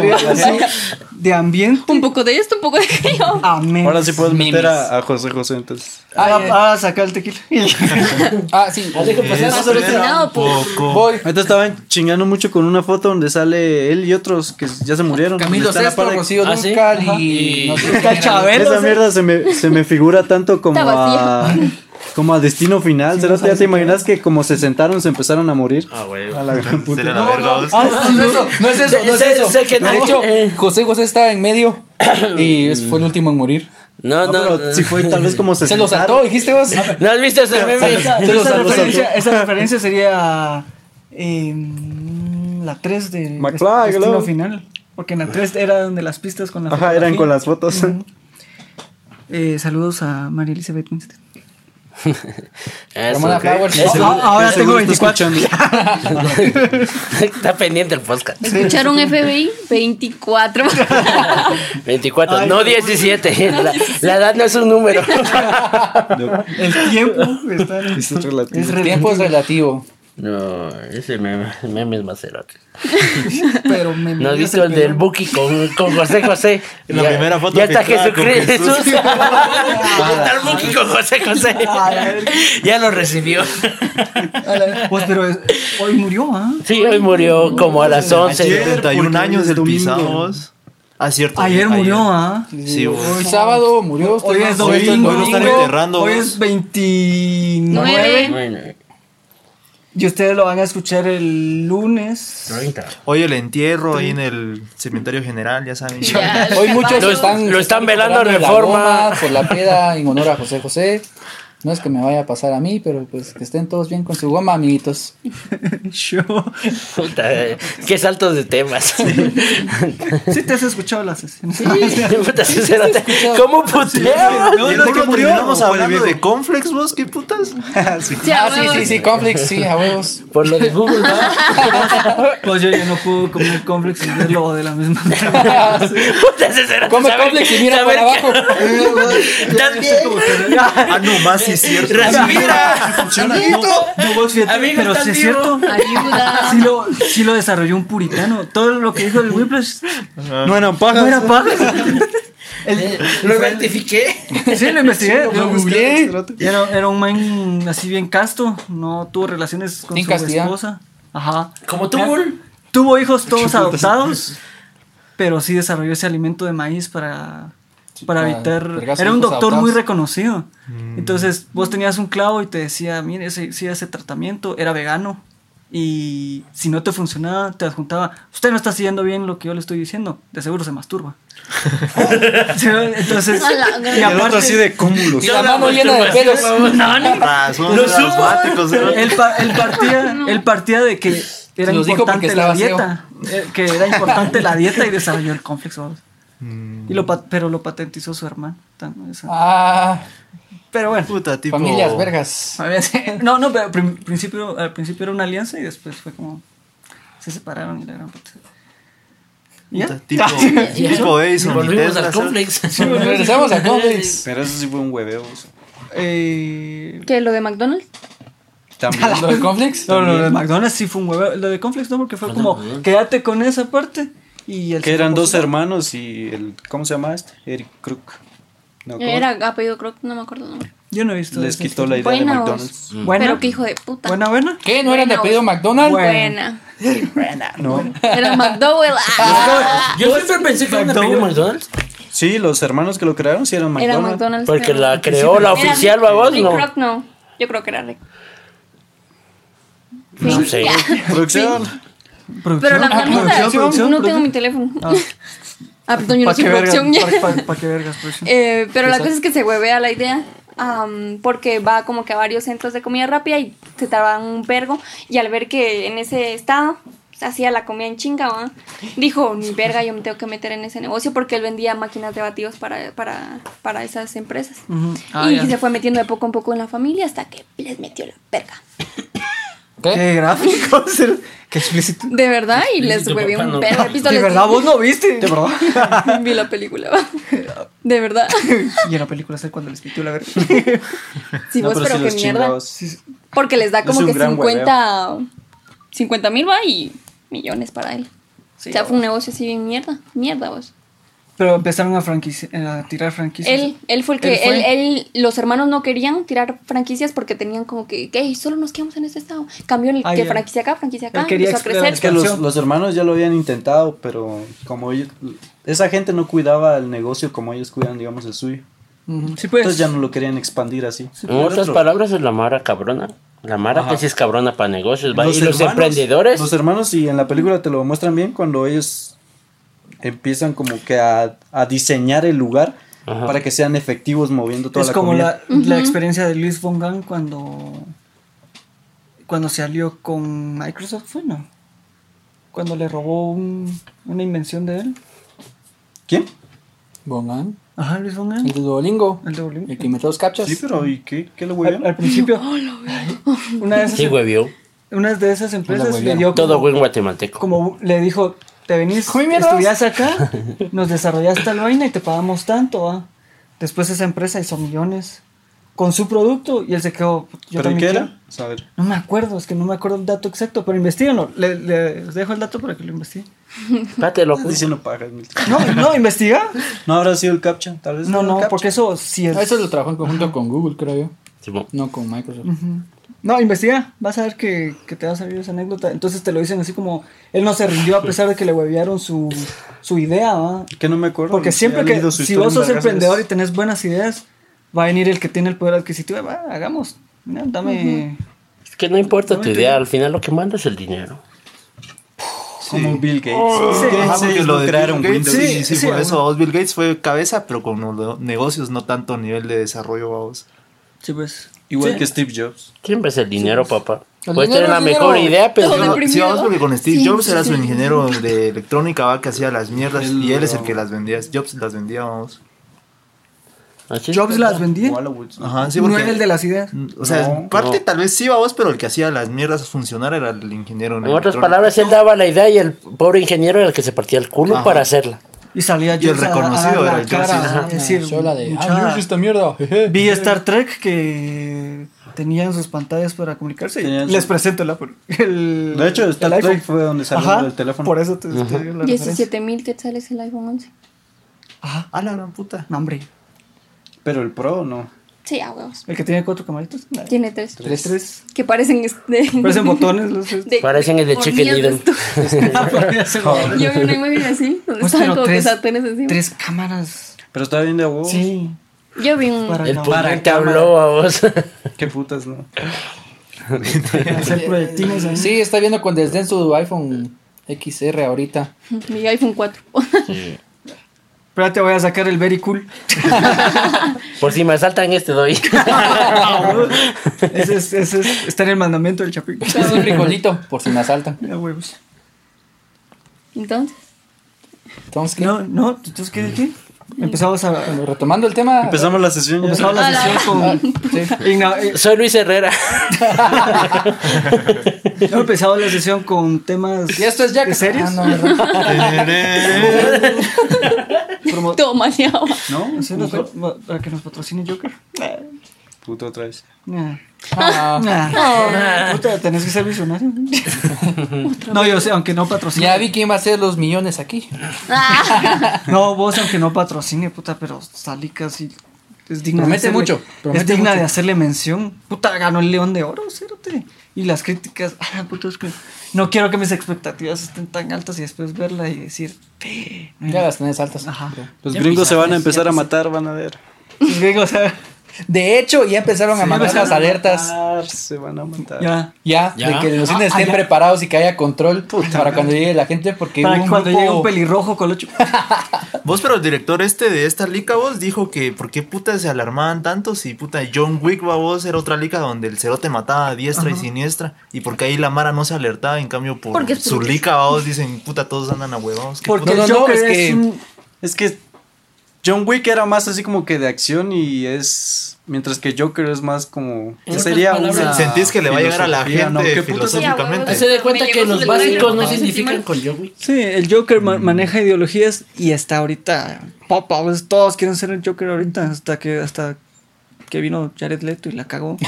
De ambiente un poco de esto, un poco de aquello. a memes. Ahora sí puedes meter a, a José José entonces. Ah, ah, sacar el tequila. Ah, sí. Patrocinado por Poco. Voy. Ahorita estaban chingando mucho con una foto donde sale él y otros que ya se murieron. Camilo Sesto, par de- Rocío Ah, ¿sí? Dúrcal y... no sé Y-. Chabelo. Esa mierda se me, se me figura tanto como a. como a destino final. ¿Será que ya te imaginas que como se sentaron se empezaron a morir? Ah, güey. A la gran puta. Ah, no, no es eso, no es eso, no es eso. sé que de no. hecho, Eh. José José estaba en medio y es- fue el último en morir. No, No, no. pero si fue tal vez como se Se lo saltó, dijiste vos. ¿No has visto ese meme? Esa, referencia, esa referencia sería em, la 3 de McFly, Destino hello. Final. Porque en la 3 era donde las pistas con la Ajá, eran fotografía. con las fotos. Eh, saludos a María Elizabeth Winstead. Ramona ok. Flowers. Eso. Ah, ahora tengo Seguro está 24. escuchando. Está pendiente el podcast. escuchar un FBI 24. 24, Ay, no no. 17. La, la edad no es un número. El tiempo está en- Es relativo. es El tiempo es relativo. No, ese meme, meme es más. Pero meme. ¿No has visto el del Buki con, con José José? En la ya, primera foto. Ya está Jesucristo. Jesús. Jesús. está el Buki con José José. ya lo recibió. pues, pero es, hoy murió, ¿ah? ¿eh? Sí, hoy murió como a las 11. 71 años del pisados. Ah, cierto. Ayer murió, ¿ah? ¿eh? Sí, Hoy sí, sábado murió. Hoy es domingo. Hoy lo están enterrando. Hoy es 29. 9 y ustedes lo van a escuchar el lunes. 30. Hoy el entierro ahí en el cementerio general, ya saben. Ya, Hoy muchos Lo- están, lo están velando la Reforma. goma por la peda en honor a José José. No es que me vaya a pasar a mí, pero pues que estén todos bien con su goma, amiguitos. Yo. Puta, qué saltos de temas. Sí te has escuchado las sesiones. Puta, sí, cerote. ¿Cómo puteamos? No, ¿Y no, que qué murió, terminamos ¿o fue el hablando de Conflex, vos? ¿Qué putas? Sí, Ah, a sí, huevos. sí, sí, Conflicts, sí, a huevos. Por lo de Google, ¿no? Pues yo ya no puedo comer complex y verlo de la misma manera. Puta, ese cerote Come que- y mira para abajo. Ah, no, más sí es cierto. Respira. No, vos fíjate, Amigo, pero ¿estás sí es cierto. Ayuda. Sí lo, sí lo desarrolló un puritano. Todo lo que dijo el Whiplash No eran pajas. no era paja. El- Lo identifiqué. sí, lo investigué. Lo Lo googleé. Era, era un man así bien casto. No tuvo relaciones con Sin su castidad. esposa. Ajá. Como Bull. Tuvo hijos todos adoptados. Pero sí desarrolló ese alimento de maíz para, para para evitar. Era un doctor muy reconocido. Entonces vos tenías un clavo y te decía, mire, ese, sí, ese tratamiento era vegano. Y si no te funcionaba, te adjuntaba, usted no está siguiendo bien lo que yo le estoy diciendo. De seguro se masturba. Entonces, y aparte, así de cúmulos. Y la mano llena de pelos. No, no. Lo los supo. ¿no? él, él partía, él partía de que era importante la dieta. eh, Que era importante la dieta y desarrolló el complejo. Y lo, pero lo patentizó su hermano. esa- Ah, Pero bueno. Puta, tipo. familias vergas. No, no, pero al principio, al principio era una alianza y después fue como. Se separaron y la gran puta. ¿Y puta, ¿Ya? tipo, tipo Edison y Volvimos al complex. Regresamos a Conflicts. Pero eso sí fue un hueveo. Eh, ¿Qué? ¿Lo de McDonald's? También. ¿Lo de Conflicts? no, lo de McDonald's sí fue un huevo. Lo de Conflex no, porque fue como, quédate con esa parte. Y el Que eran dos hermanos y el. ¿Cómo se llama este? Eric Crook. No. Era apellido Croc, no me acuerdo el nombre. Yo no he visto. Les quitó la idea de Buena voz. McDonald's. Buena. Pero qué hijo de puta. Buena, buena. ¿Qué? ¿No eran de Buena apellido. McDonald's? Bueno. Buena. No. Era McDowell. Ah, Yo siempre pensé que era una película de McDonald's. Sí, los hermanos que lo crearon sí eran Era McDonald's. McDonald's. Porque pero- la creó la oficial, babos, no. Rock no. Yo creo que era Rick. No sé. Producción. Pero la Ah, producción, producción, no tengo mi teléfono. Ah. Ah, perdón, yo no ¿Pa' soy producción ya. ¿Pa- pa- pa' qué vergas, producción? Eh, pero la cosa es que se huevea la idea. am, porque va como que a varios centros de comida rápida y se tardaban un vergo. Y al ver que en ese estado hacía la comida en chinga, ¿va? dijo, ni verga, yo me tengo que meter en ese negocio porque él vendía máquinas de batidos para, para, para esas empresas. Ujú. Ah, y ya. se fue metiendo de poco en poco en la familia hasta que les metió la verga. ¿Qué? Qué gráfico, qué explícito. De verdad, y les papá un no. vergo de De verdad, vos no viste. De verdad. Vi la película, ¿va? De verdad. Y en la película sé cuando les metió la verga. Sí, No, vos, pero, sí qué mierda. chingados. Porque les da como que gran 50 50 mil va y millones para él. Sí, o sea, fue un negocio así bien mierda. Mierda, vos. Pero empezaron a, franquici- a tirar franquicias. Él, él fue el que, Él fue. él, él- los hermanos no querían tirar franquicias porque tenían como que, ¿qué? Solo nos quedamos en este estado. Cambió el Ah, que ya. franquicia acá, franquicia acá, Él quería empezó a crecer. Es que los, los hermanos ya lo habían intentado, pero como ellos, esa gente no cuidaba el negocio como ellos cuidan, digamos, el suyo. Ujú. Sí, pues. Entonces ya no lo querían expandir así. En otras palabras, es la Mara cabrona. La Mara Ajá. que sí es cabrona para negocios, ¿va? y los hermanos- emprendedores. Los hermanos, y en la película te lo muestran bien, cuando ellos empiezan como que a, a diseñar el lugar Ajá. para que sean efectivos moviendo toda es la como comida. la, la experiencia de Luis von Gaal cuando cuando se alió con Microsoft fue no cuando le robó un- una invención de él ¿Quién? Bongan. ajá Luis von El de Duolingo. el de Bolivia El que inventó los captchas. Sí, pero ¿y qué, qué le al, huevean? al principio una de esas Sí, huevió. una de esas empresas le dio Todo como, buen guatemalteco. como le dijo te venís estudias acá nos desarrollaste tal vaina y te pagamos tanto ¿va? después esa empresa hizo millones con su producto y él se quedó yo ¿Pero qué era? No me acuerdo, es que no me acuerdo el dato exacto, pero investiguenlo. Le, le- les dejo el dato para que lo investiguen. Espérate, loco. Diciendo pajas, Milton. No, no, investiga. No habrá sido el captcha, tal vez. No, no, porque eso sí es. Ah, Eso lo trabajó en conjunto con Google, creo yo. Simón. No con Microsoft. No, investiga. Vas a ver que, que te va a salir esa anécdota. Entonces te lo dicen así como. Él no se rindió a pesar de que le huevearon su, su idea, ¿va? Que no me acuerdo. Porque siempre que. Si vos un sos emprendedor y tenés buenas ideas, va a venir el que tiene el poder adquisitivo. Va, hagamos. Mira, Dame. Es que no importa tu idea, al final lo que manda es el dinero. Como Bill Gates. Ellos lo crearon Windows. sí, sí, sí, por sí, eso Bill Gates fue cabeza, pero con los negocios, no tanto a nivel de desarrollo, vamos. Sí, pues. Igual Sí. que Steve Jobs. Siempre es el dinero, papá. El Puedes dinero, tener la el mejor dinero. idea, pero Todo no- Sí, deprimido. vamos porque con Steve Sí, Jobs sí, era sí. su ingeniero de electrónica, va, que hacía las mierdas Él y él es el que las vendía. Jobs las vendía, vamos. Así es, Jobs papá. las vendía. Ajá, sí, no porque. era el de las ideas. O sea, No, en parte no. tal vez sí, vamos, pero el que hacía las mierdas funcionar era el ingeniero. En otras electrónica. palabras, él daba la idea y el pobre ingeniero era el que se partía el culo Ajá. para hacerla. Y salía Y el a- a reconocido la era a ajá. decir, Yo la de. mucha- Ah, yo esta mierda. jeje". Vi Star Trek que tenían sus pantallas para comunicarse. Tenían Les su- presento el Apple. El, De hecho, Star el Trek iPhone. fue donde salió Ajá, el teléfono. Por eso te, te digo la referencia. 17 mil quetzales el iPhone 11. Ajá. A la gran puta. No, hombre. Pero el Pro no. Sí, a huevos. El que tiene cuatro camaritas. No, Tiene tres. Tres. Tres. Que parecen. este- Parecen botones. Los, de- Parecen el de Chicken Little. de- Yo vi una imagen así, donde Pues, estaban pero como que tres, sartenes encima. tres cámaras. Pero está bien de huevo. Sí. Yo vi un. Para El puñal te habló a vos. Qué putas, ¿no? hacer proyectiles ahí. Sí, está viendo con desdén su iPhone XR ahorita. Mi iPhone 4. Espérate, voy a sacar el very cool. Por si me asaltan este doy. ese, es, ese es- está en el mandamiento del chapín. Es un fricolito, por si me asaltan. Mira, huevos. Entonces. Entonces, ¿qué? No, no, entonces, ¿qué? qué? Empezamos a. Bueno, retomando el tema. Empezamos la sesión ya. Empezamos la sesión con. sí. Eh, Soy Luis Herrera. Hemos empezado la sesión con temas Y esto es ya de series. Ah, no, Toma. ¿No? ¿Sí nos pa- para que nos patrocine Joker. Puto otra vez. Nah. Ah, Nah. Puta, tenés que ser visionario. No, yo sé, aunque no patrocine. ya vi quién va a hacer los millones aquí. No, vos, aunque no patrocine, puta, pero salí casi. es digna Promete de hacerle- mucho, promete es digna mucho. de hacerle mención. Puta, ganó el León de Oro, cérate. Y las críticas, ah, puta, es que no quiero que mis expectativas estén tan altas y después verla y decir, "Pe, no hay Ya las tenés altas. Ajá. Los Ya gringos se van a empezar a matar, van a ver. Los sea, De hecho, ya empezaron a mandar las a alertas. Matar, se van a matar. ya. Ya, Ya. de que los cines Ah, estén preparados y que haya control para cuando llegue la gente, porque Para un cuando grupo- llegue un pelirrojo colocho. Vos, pero el director este de esta liga, vos, dijo que por qué puta se alarmaban tanto si puta John Wick, va vos, era otra liga donde el cerote mataba a diestra y siniestra. Y porque ahí la Mara no se alertaba, en cambio por su puta. va vos, dicen, puta, todos andan a huevados. ¿qué Porque No, no, el no, Joker es es, que- un- Es que John Wick era más así como que de acción y es. Mientras que Joker es más como. Sería una. ¿Sentís que le va a llegar a la gente ¿no? ¿Qué filosóficamente? Se dé cuenta que los básicos no se identifican con Joey. Sí, el Joker ma- maneja ideologías y hasta ahorita, popa, pues todos quieren ser el Joker ahorita, hasta que hasta que vino Jared Leto y la cagó.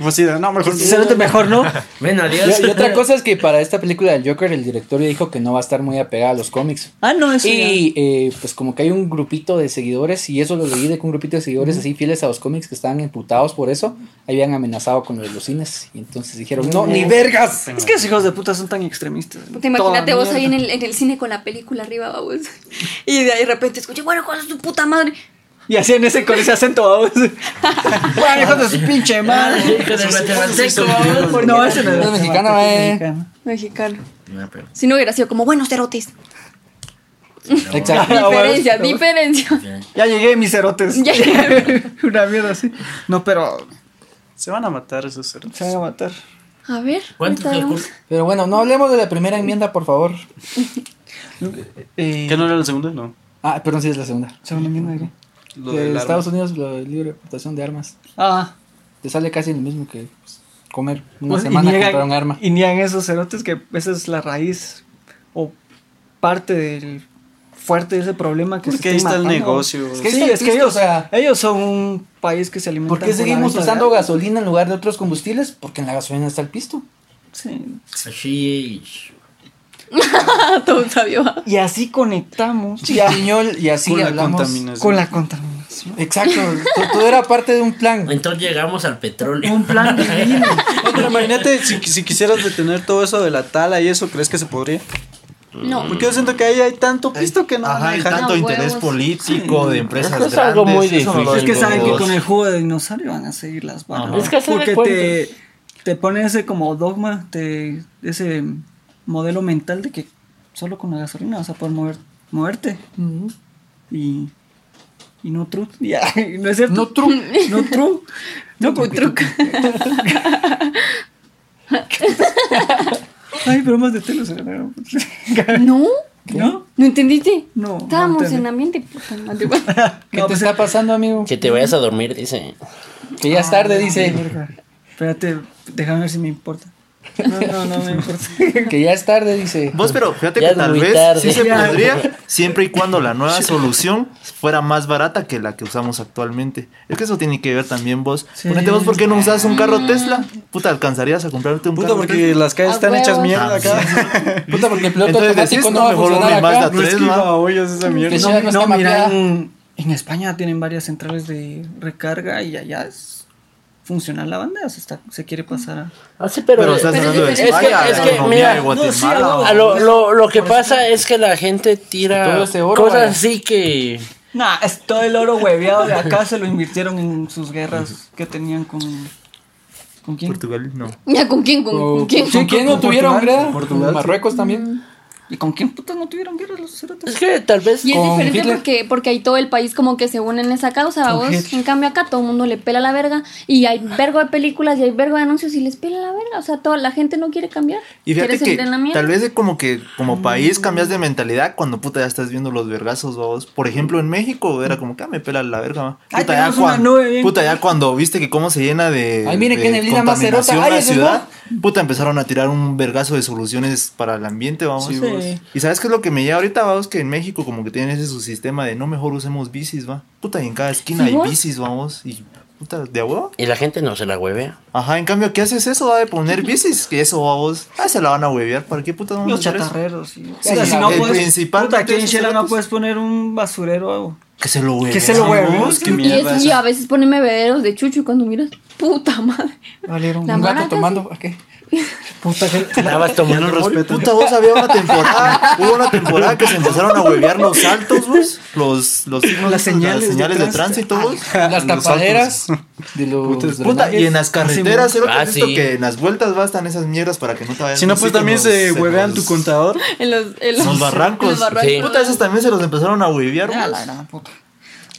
Pues sí, no, mejor. Sinceramente mejor, ¿no? Ven, Y, adiós. y otra cosa es que para esta película del Joker, el director ya dijo que no va a estar muy apegada a los cómics. Ah, no, eso Y eh, pues como que hay un grupito de seguidores, y eso lo leí de que un grupito de seguidores así fieles a los cómics que estaban emputados por eso, habían amenazado con los cines. Y entonces dijeron, no, ni vergas. Es que esos hijos de puta son tan extremistas. Puta, imagínate Toda vos ahí en el, en el cine con la película arriba, vamos. Y de ahí de repente escuché, bueno, ¿cuál es tu puta madre? Y así en ese, con ese acento, vamos. bueno, hijos de su pinche madre. Hijo de guatemalteco, vamos. No, ese no Es mexicano, eh. mexicano. Si no hubiera sido como buenos cerotes. Exacto. Ah, Diferencia, diferencia. Ya llegué, mis cerotes. Ya Una mierda así. No, pero Se van a matar esos ceros. se van a matar. A ver. ¿Cuánto ahorita calcul- vemos. Pero bueno, no hablemos de la primera enmienda, por favor. Eh, ¿Qué no era el segundo? No. Ah, perdón, sí es la segunda. ¿Segunda enmienda de qué? Lo de del arma. Estados Unidos, lo de libre exportación de armas. Ah, Te sale casi lo mismo que pues, comer una pues, y, semana niegan, comprar un arma. y niegan esos cerotes que esa es la raíz o parte del fuerte de ese problema que Porque se ahí está el negocio. Es que Sí, es que ellos, o sea- ellos son un país que se alimenta ¿Por qué seguimos usando gasolina en lugar de otros combustibles? Porque en la gasolina está el pisto. Sí. Todo sabio. Y así conectamos Chiquiñol, y así Con la hablamos. contaminación. con la contaminación. Exacto, to- todo era parte de un plan. Entonces llegamos al petróleo. Un plan divino. No, pero imagínate, si, si quisieras detener todo eso de la tala y eso, ¿crees que se podría? No. Porque yo siento que ahí hay tanto pisto que no Ajá, hay dejar. tanto No, interés huevos. político de empresas Es grandes. algo muy difícil. Es que saben que con el jugo de dinosaurio van a seguir las balas. Ajá. Es que Porque te, te pone ese como dogma, te, ese modelo mental de que solo con la gasolina vas a poder mover, moverte. Y, y no true. Ya, no es cierto. No true. No true. No porque Ay, pero más de telo se No. ¿No? ¿No entendiste? No, Estábamos no en ambiente puta madre. ¿Qué te está pasando, amigo? Que te vayas a dormir, dice. Que ya es tarde, dice. Espérate, déjame ver si me importa. No, no, no me importa. Que ya es tarde, dice. Vos, pero fíjate Ya que tal vez tarde. sí se podría, siempre y cuando la nueva solución fuera más barata que la que usamos actualmente. Es que eso tiene que ver también vos. Sí. Ponete vos, ¿por qué no usas un carro Tesla? Puta, ¿alcanzarías a comprarte un Puta, carro porque Tesla? las calles están hechas mierda acá. Puta, porque el piloto Entonces decís, no no, mejor funcionar un Mazda acá. No esa mierda. No, no mira, en, en España tienen varias centrales de recarga y allá es funcional la banda, se, está, se quiere pasar a... Ah, sí, pero. Pero estás pero hablando de es que- es que, mira, de Guatemala. no, sí, lo, lo, lo que pasa es que la gente tira ese oro, cosas vaya. así que. Nah, es todo el oro hueveado de acá se lo invirtieron en sus guerras que tenían con... ¿Con quién? Portugal, no. ¿Ya con quién? ¿Con, con quién? ¿Con quién no tuvieron, Portugal, Portugal, Marruecos también. ¿Y con quién putas no tuvieron guerras los cerotes? Es que tal vez. Y es Con diferente Hitler. porque, porque ahí todo el país como que se une en esa causa, vos. Hitler. En cambio acá todo el mundo le pela la verga y hay vergo de películas y hay vergo de anuncios y les pela la verga. O sea, toda la gente no quiere cambiar. Y fíjate que en la mierda. tal vez es como que como país cambias de mentalidad cuando puta ya estás viendo los vergazos vos. Por ejemplo, en México era como que ah, me pela la verga. va. Ay, Puta, ya cuando, nube bien- puta, ya cuando viste que cómo se llena de, Ay, miren de qué neblina más cerota. contaminación Ay, la ciudad, puta, empezaron a tirar un vergazo de soluciones para el ambiente, vamos. Sí, Sí. Vos. Y sabes qué es lo que me lleva ahorita, vamos, que en México como que tienen ese su sistema de no mejor usemos bicis, va. Puta, y en cada esquina ¿Sí, hay vos? bicis, vamos. Y puta, de huevo. Y la gente no se la huevea. Ajá, en cambio, ¿qué haces eso? Va de poner bicis, que eso a vos. Ah, se la van a huevear. ¿Para qué puta vamos Los a hacer eso? chatarreros. Sí. Sí, O sea, si no el puedes, principal puta, aquí en Shela no puedes poner un basurero. Que se lo hueve. Que se lo hueve. Y, es- a veces ponen bebederos de chucho y cuando miras, puta madre. Valieron Un gato tomando, ¿a qué? puta que Estabas tomando no respeto. Puta, vos había una temporada, hubo una temporada que se empezaron a huevear los saltos, vos, los, los signos, Las señales de señales de, tránsito. tránsito, vos. Las tapaderas de los Puta, y en las carreteras, ¿sí? Ah, ¿has visto sí. que en las vueltas bastan esas mierdas para que no te vayas Si no, pues también los- se huevean tu contador. En los, en los, Los barrancos. en los barrancos. Sí. Puta, esos también se los empezaron a huevear, Ah, puta.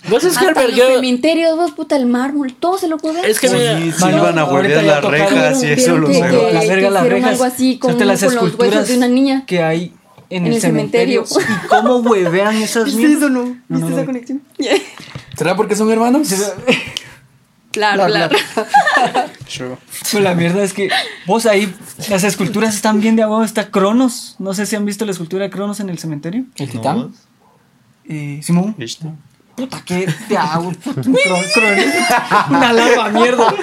Vos es que Hasta el los cementerios, vos, puta, el mármol, todo se lo puede Es que mira, Sí, sí, Mano, iban a ya las rejas y eso que- cerró. que- la verga, las rejas. algo así con- las con los esculturas huesos de una niña. que hay en, En el, el cementerio. cementerio. ¿Y cómo huevean esas ¿Viste mierdas? eso no? ¿Viste no, esa no. conexión? ¿Será porque son hermanos? Claro, claro. Sure. Pues la mierda es que vos ahí, las esculturas están bien de abajo. Está Cronos. No sé si han visto la escultura de Cronos en el cementerio. ¿El titán? Eh, Simón. ¿Viste? Puta, ¿qué te hago? Un Una larva mierda.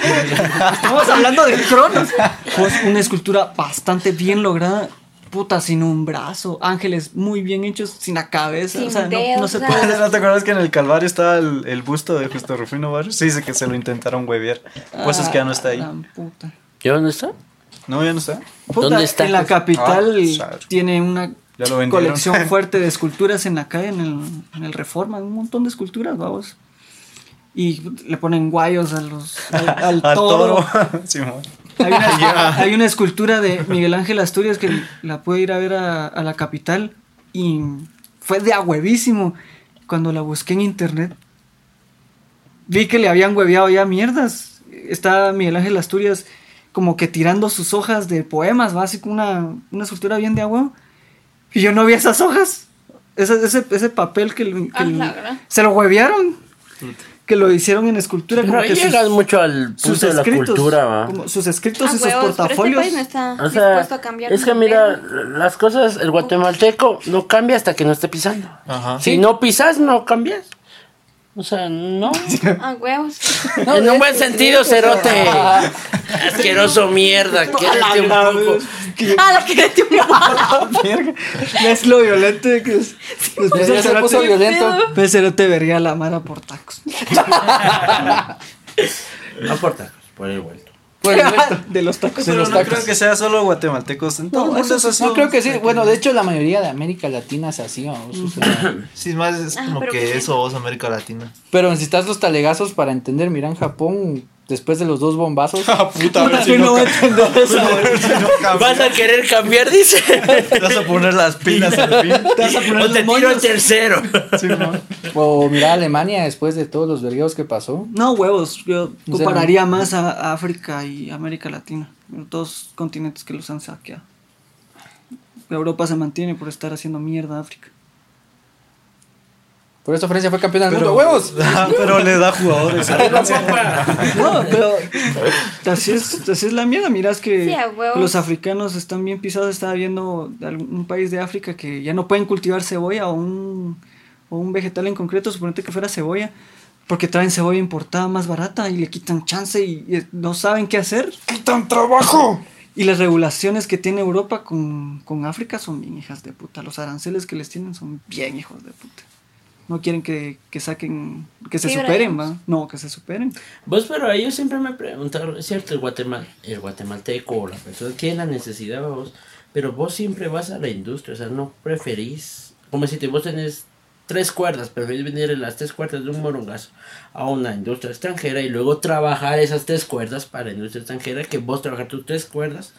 Estamos hablando de Cronos. Pues una escultura bastante bien lograda. Puta, sin un brazo. Ángeles muy bien hechos, sin la cabeza. Sin o sea, no, dedos, no se puede. ¿No te acuerdas que en el Calvario estaba el, el busto de Justo Rufino Barrios? Sí, dice que se lo intentaron huevear. Pues es que ya no está ahí. Ah, puta. ¿y dónde está? No, ya no está. Puta, ¿Dónde está? En la capital Ah, tiene una Ya lo vendieron. colección fuerte de esculturas en la calle, en el, en el Reforma, un montón de esculturas, vamos. Y le ponen guayos a los, al, al toro. Hay una, hay una escultura de Miguel Ángel Asturias que la pude ir a ver a, a la capital y fue de a huevísimo. Cuando la busqué en internet, vi que le habían hueveado ya mierdas. Está Miguel Ángel Asturias como que tirando sus hojas de poemas, básico, una, una escultura bien de agua. Y yo no vi esas hojas. Ese, ese, ese papel que, Ah, verdad. se lo huevearon. Que lo hicieron en escultura. Pero como sus- llegas mucho al punto sus de la escritos, cultura, va. como sus escritos Ah, y sus huevos, pero este portafolios. país no está O sea, dispuesto a cambiar. es que mira, las cosas, el guatemalteco no cambia hasta que no esté pisando. Ajá. Si no pisas, no cambias. O sea, no. Ah, huevos. en un buen sentido, cerote. Asqueroso mierda. Quédate un poco. Ah, la que le dio Verga. Es lo violento que es- después Ya el puso cerote, violento. pues cerote verga a la mara por tacos. No importa, por el vuelto. De los tacos. Pero los no tacos. creo que sea solo guatemaltecos. En todo el No, mundo eso es así. No creo que sí. Bueno, de hecho, la mayoría de América Latina es así. vamos, o sea. Sí, es más es Ah, como que ¿qué? eso vos, América Latina. Pero necesitas los talegazos para entender. Mira, en Japón, después de los dos bombazos. Puta, a ver si no no, no. ¿Vas a querer cambiar, dice? Te vas a poner las pilas al fin. Te vas a poner o te tiro el tercero. O mira Alemania después de todos los vergueos que pasó. No, huevos. Yo compararía más a, África y América Latina. Los dos continentes que los han saqueado. Europa se mantiene por estar haciendo mierda a África. Por eso Francia fue campeona del Pero, mundo. ¡Huevos! Ah, pero le da jugadores. No, pero así es, así es la mierda. Miras que Sí, los africanos están bien pisados. Estaba viendo un país de África que ya no pueden cultivar cebolla o un, o un vegetal en concreto, suponete que fuera cebolla, porque traen cebolla importada más barata y le quitan chance y, y no saben qué hacer. ¡Quitan trabajo! Y las regulaciones que tiene Europa con, con África son bien hijas de puta. Los aranceles que les tienen son bien hijos de puta. No quieren que, que saquen, que se superen. ¿va? No, que se superen. Vos, pero ahí yo siempre me he preguntado, es cierto, el, guatemal, el guatemalteco o la persona tiene la necesidad, vos, pero vos siempre vas a la industria, o sea, no preferís, como si te vos tenés tres cuerdas, preferís venir en las tres cuerdas de un morongazo a una industria extranjera y luego trabajar esas tres cuerdas para la industria extranjera que vos trabajar tus tres cuerdas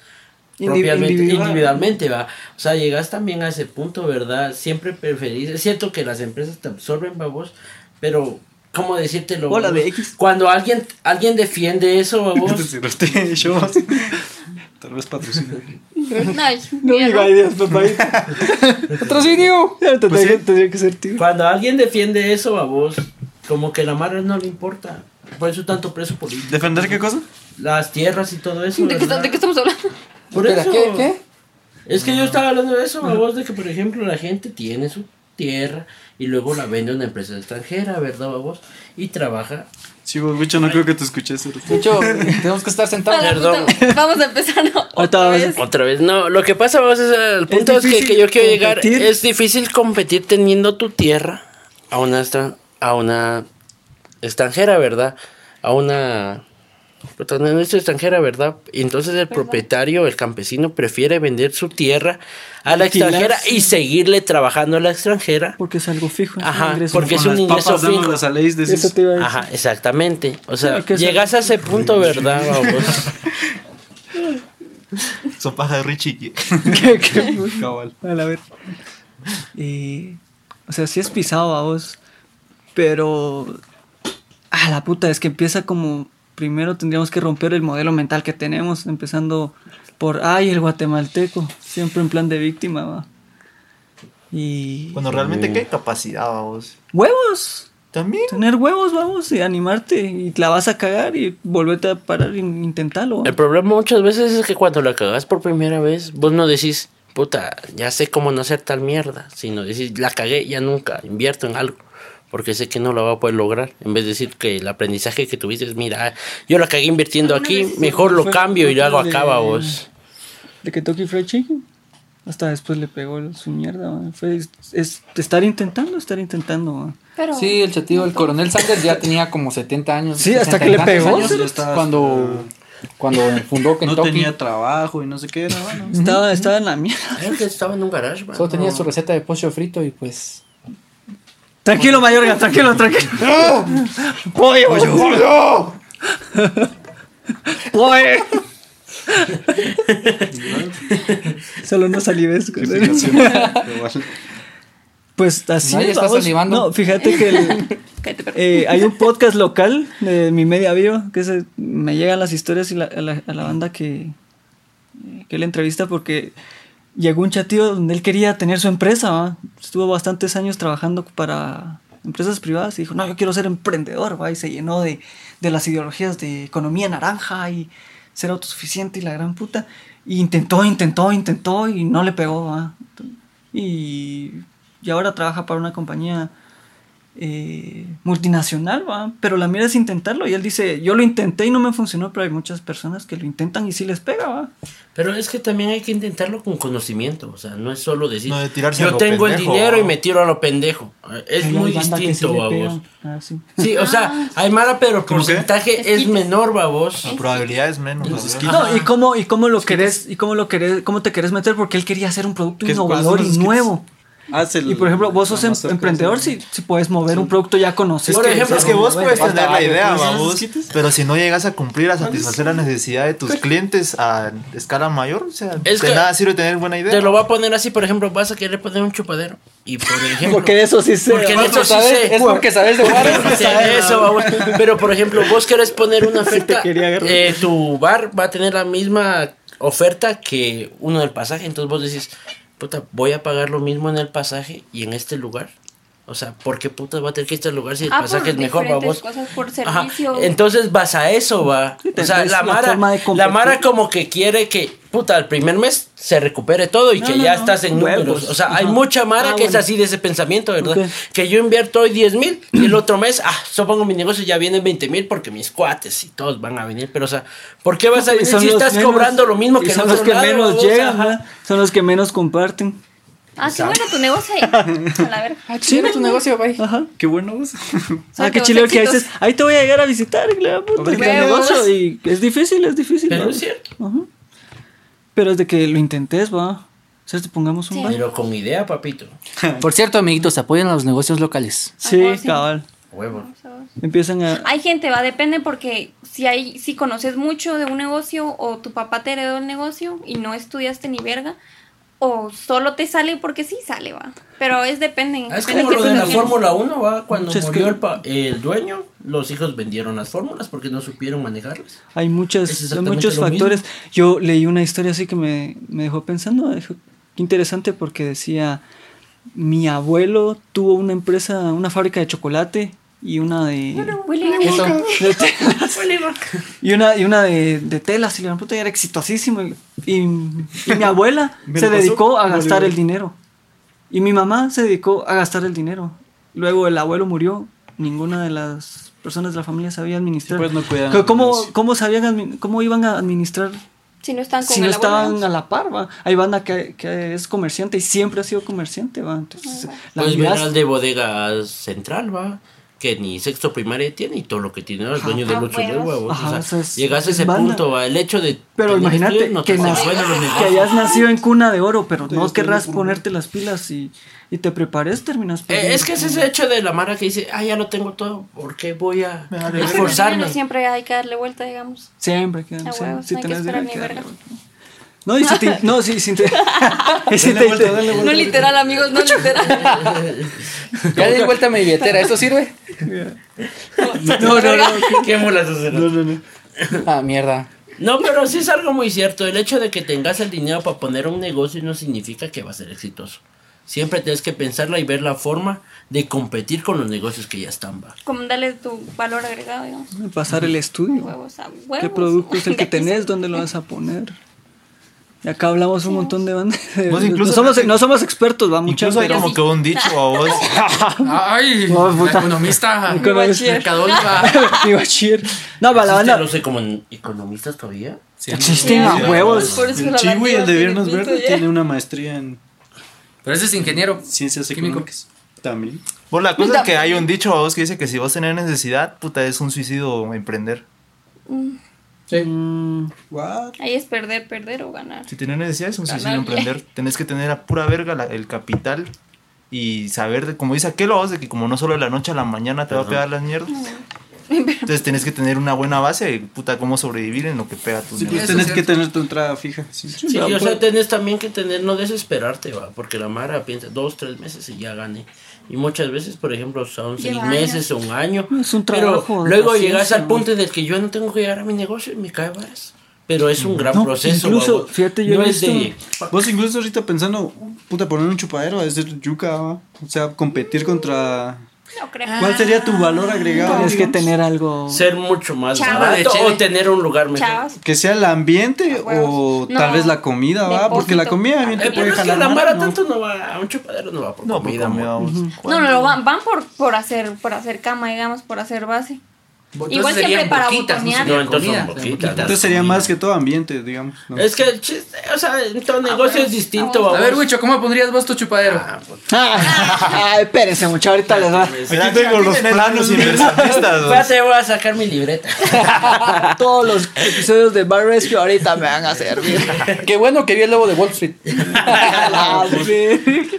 propiamente, individual. individualmente, va. O sea, llegas también a ese punto, ¿verdad? Siempre preferís. Es cierto que las empresas te absorben, babos, pero. ¿Cómo decírtelo? Hola, de? X. Cuando alguien, alguien defiende eso, shows. Tal vez patrocina. Ay, No diga ideas, papá. ¡Patrocinio! Pues tendría, que ser tío. Cuando alguien defiende eso, babos, como que la madre no le importa. Por eso tanto preso político. ¿Defender qué cosa? Las tierras y todo eso. ¿De qué. ¿De qué estamos hablando? Por Espera, eso. ¿qué? ¿Qué? Es que yo estaba hablando de eso, babos, de que por ejemplo la gente tiene su tierra y luego la vende a una empresa extranjera, ¿verdad, vos? Y trabaja. Sí, vos, bicho, no creo que te escuches. De hecho, tenemos que estar sentados. Perdón. Vamos a empezar ¿no? Otra a- vez. Otra vez, no, lo que pasa, vos, es el punto es, que, yo quiero llegar, es difícil competir teniendo tu tierra a una, a una extranjera, ¿verdad? A una protagonista extranjera, ¿verdad? Y entonces el propietario, el campesino, prefiere vender su tierra a la Alquilar, extranjera sí. y seguirle trabajando a la extranjera. Porque es algo fijo. Ajá, ingreso porque es un ingreso papas fijo. dándolas a Leis, decís. Eso te iba a decir. Ajá, exactamente. O sea, llegas a ese punto, ¿verdad? Vamos. Sopaja de Richie. ¿Qué- qué- Cabal. A la ver. Y, o sea, sí es pisado a vos. Pero. Ah, la puta, es que empieza como. Primero tendríamos que romper el modelo mental que tenemos, empezando por. Ay, el guatemalteco. Siempre en plan de víctima, va. Y. Bueno, realmente, ¿qué capacidad, vos? ¡Huevos! También. Tener huevos, vamos, y animarte. Y la vas a cagar y volverte a parar e intentarlo. El problema muchas veces es que cuando la cagas por primera vez, vos no decís, puta, ya sé cómo no hacer tal mierda, sino decís, la cagué, ya nunca invierto en algo, porque sé que no lo va a poder lograr. En vez de decir que el aprendizaje que tuviste es, mira, yo la cagué invirtiendo aquí, mejor lo cambio y lo hago acá, vos. De Kentucky Fried Chicken. Hasta después le pegó su mierda. man. Fue es, es estar intentando, estar intentando. man. Pero, Sí, el chatío, el coronel Sanders ya tenía como 70 años. Sí, hasta 60 que le pegó, años cuando, cuando fundó No Kentucky. tenía trabajo y no sé qué era, bueno. Estaba, estaba en la mierda. Creo que estaba en un garage. Solo tenía su receta de pollo frito y pues. Tranquilo, Mayorga, tranquilo, tranquilo. ¡Pollo! ¡Pollo! ¡Pollo! Solo no salives. Pues así Nadie es, está salivando. No, fíjate que el- eh, hay un podcast local de mi media bio que se, me llegan las historias y la, a, la, a la banda que, que él entrevista porque llegó un chatío donde él quería tener su empresa. Estuvo bastantes años trabajando para empresas privadas y dijo, no, yo quiero ser emprendedor. Y se llenó de, de las ideologías de economía naranja y ser autosuficiente y la gran puta. Y intentó, intentó, intentó y no le pegó. Y, y ahora trabaja para una compañía eh, multinacional, ¿va? pero la mira es intentarlo. Y él dice, yo lo intenté y no me funcionó, pero hay muchas personas que lo intentan y sí les pega. ¿va? Pero es que también hay que intentarlo con conocimiento, o sea, no es solo decir, No de tirarse a yo lo tengo el dinero y me tiro a lo pendejo. Es Hay muy distinto, babos. Ah, sí. Sí, o sea, hay mala, pero el porcentaje es menor, babos. La probabilidad es menos. Y cómo, y cómo lo querés, y cómo lo querés, cómo te querés meter, porque él quería hacer un producto ¿Qué- cuáles innovador y nuevo. Haz el- Y por ejemplo, vos sos em- emprendedor, si, si puedes mover un producto ya conocido. Por ejemplo, Es que vos puedes tener la idea, ¿puedes hacer babos, pero si no llegas a cumplir, a satisfacer la necesidad de tus clientes a escala mayor, o sea, Es de nada sirve tener buena idea. Te lo va a poner así, por ejemplo, vas a querer poner un chupadero. Y por ejemplo. Porque de eso sí sé. Porque eso sí ¿Sabes? sé. Es porque sabes de eso. Pero por ejemplo, vos querés poner una oferta. eh, tu bar va a tener la misma oferta que uno del pasaje. Entonces vos decís, puta, voy a pagar lo mismo en el pasaje y en este lugar. O sea, ¿por qué putas va a tener que este lugar si el Ah, pasaje es mejor, babos? cosas, por Ajá, servicio. Entonces vas a eso, va. O sea, la Mara, la. Mara como que quiere que, puta, el primer mes se recupere todo y No, que no, ya no, estás en huevos. números. O sea, hay mucha Mara Ah, que es así de ese pensamiento, ¿verdad? Que yo invierto hoy 10 mil y el otro mes, ah, supongo mi negocio ya viene 20 mil porque mis cuates y todos van a venir. Pero, o sea, ¿por qué vas a venir si estás menos- cobrando lo mismo que son los que lado, menos llegan, son los que menos comparten. Ah, qué bueno tu negocio. ahí. A la verga. Ah, chile, tu negocio, bye. Ajá. Qué bueno vos. Ah, qué los chile que dices, ahí te voy a llegar a visitar, y le da puta, el ¿qué negocio, y es difícil, es difícil. Pero ¿va? es cierto. Ajá. Pero es de que lo intentes, va. O sea, te pongamos un Sí. bar. Pero con idea, papito. Por cierto, amiguitos, apoyen a los negocios locales. Sí, sí. cabal. Huevo. Empiezan a. Hay gente, va, depende porque si hay, si conoces mucho de un negocio o tu papá te heredó el negocio y no estudiaste ni verga, o solo te sale porque sí sale, va. Pero es depende. Ah, Es depende como lo de la. Fórmula 1, ¿va? Cuando Muchas murió que- el, pa- el dueño, los hijos vendieron las fórmulas porque no supieron manejarlas. Hay muchas, hay muchos factores. Yo leí una historia así que me, me dejó pensando. dijo, Qué interesante porque decía: Mi abuelo tuvo una empresa, una fábrica de chocolate y una de. Willy, Eso. de telas. y una, y una de, de telas. Y la puta era exitosísimo. Y, y- y mi abuela se dedicó a gastar el dinero. Y mi mamá se dedicó a gastar el dinero. Luego el abuelo murió, ninguna de las personas de la familia sabía administrar. Sí, pues, no ¿Cómo, cómo, sabían, ¿Cómo iban a administrar Si no están con si no el abuelo, estaban a la par? va? Hay banda que, que es comerciante y siempre ha sido comerciante. ¿va? Entonces, la Pues vida- verás de bodega central, va. Que ni sexto primaria tiene y todo lo que tiene ahora el dueño de Ah, Lucho huevos. Huevo. Ajá, o sea, eso es- llegas a es ese banda. punto, va. El hecho de. Pero tener imagínate no que, que hayas nacido en cuna de oro, pero no querrás ponerte las pilas y, y te prepares, terminas Eh, es que es ese hecho de la Mara que dice, ah, ya lo tengo todo, ¿por qué voy a esforzarme? siempre hay que darle vuelta, digamos. Siempre, que, huevos, si hay que tenés esperar dinero, ni que darle. No, y si te, no, sí, te, si Dale te- vuelta, te- dale vuelta. No literal, amigos, no literal. Ya di vuelta a mi billetera, ¿eso sirve? no, no, no, ¿Qué mulas hacer? No, no, no. Ah, mierda. No, pero sí es algo muy cierto. El hecho de que tengas el dinero para poner un negocio no significa que va a ser exitoso. Siempre tienes que pensarla y ver la forma de competir con los negocios que ya están. Va. Como darle tu valor agregado, digamos. pasar el estudio. Huevos a ¿Qué producto es el que tenés? ¿Dónde lo vas a poner? Y acá hablamos un montón de bandas. Vos incluso- no, somos, no somos expertos, va mucho. Incluso hay como que un dicho a vos. Ay, No, puta. economista. Mi bachiller. No, va la ¿Existen banda. los economistas todavía? Existen a huevos. Por eso El la Chiwi, el de tiene Viernes Verde, ya. tiene una maestría en Pero ese es ingeniero. ciencias Químico. económicas. También. Vos la cosa es que hay un dicho a vos que dice que si vos tenés necesidad, puta, es un suicidio emprender. Sí. Mm, What? Ahí es perder, perder o ganar. Si tenés necesidad, es un suicidio emprender. Tenés que tener a pura verga la- el capital y saber, de, como dice aquel, de que como no solo de la noche a la mañana te va a pegar las mierdas. Entonces tenés que tener una buena base de puta cómo sobrevivir en lo que pega tu Sí, pues tenés que tener tu entrada fija. Sí. O pues. sea, tenés también que tener, no desesperarte, va, porque la Mara piensa dos, tres meses y ya gane. Y muchas veces, por ejemplo, son seis Lleva meses o un año. Es un pero trabajo de luego llegas al punto en el que yo no tengo que llegar a mi negocio y me cae varas. Pero es un gran No, proceso. incluso, va, fíjate, yo no es de. Vos incluso ahorita pensando, puta, poner un chupadero, es ser yuca, ¿va? o sea, competir contra... No creo. ¿Cuál sería tu valor agregado? Tienes que tener algo. Ser mucho más Chavos. barato Cheve. o tener un lugar mejor. Chavos. Que sea el ambiente o No. tal vez la comida, ¿va? Porque la comida también El te puede es que jalar la Mara ¿no? tanto no va, a un chupadero no va por No, por comida, comida, no, no, van, van por, por, hacer, por hacer cama, digamos, por hacer base. Entonces Igual serían siempre para boquitas, botonear. No, entonces son comida, boquitas. Entonces sería más que todo ambiente, digamos. ¿no? Es que el chiste, o sea, en todo negocio es distinto. vamos. A ver. Wicho, ¿cómo pondrías vos tu chupadero? Ah, pues, Ay, espérense, mucho, ahorita les va. Aquí tengo los planos inversionistas. Espérate, voy a sacar mi libreta. Todos los episodios de Bar Rescue ahorita me van a servir. Qué bueno que vi el lobo de Wall Street. Ah.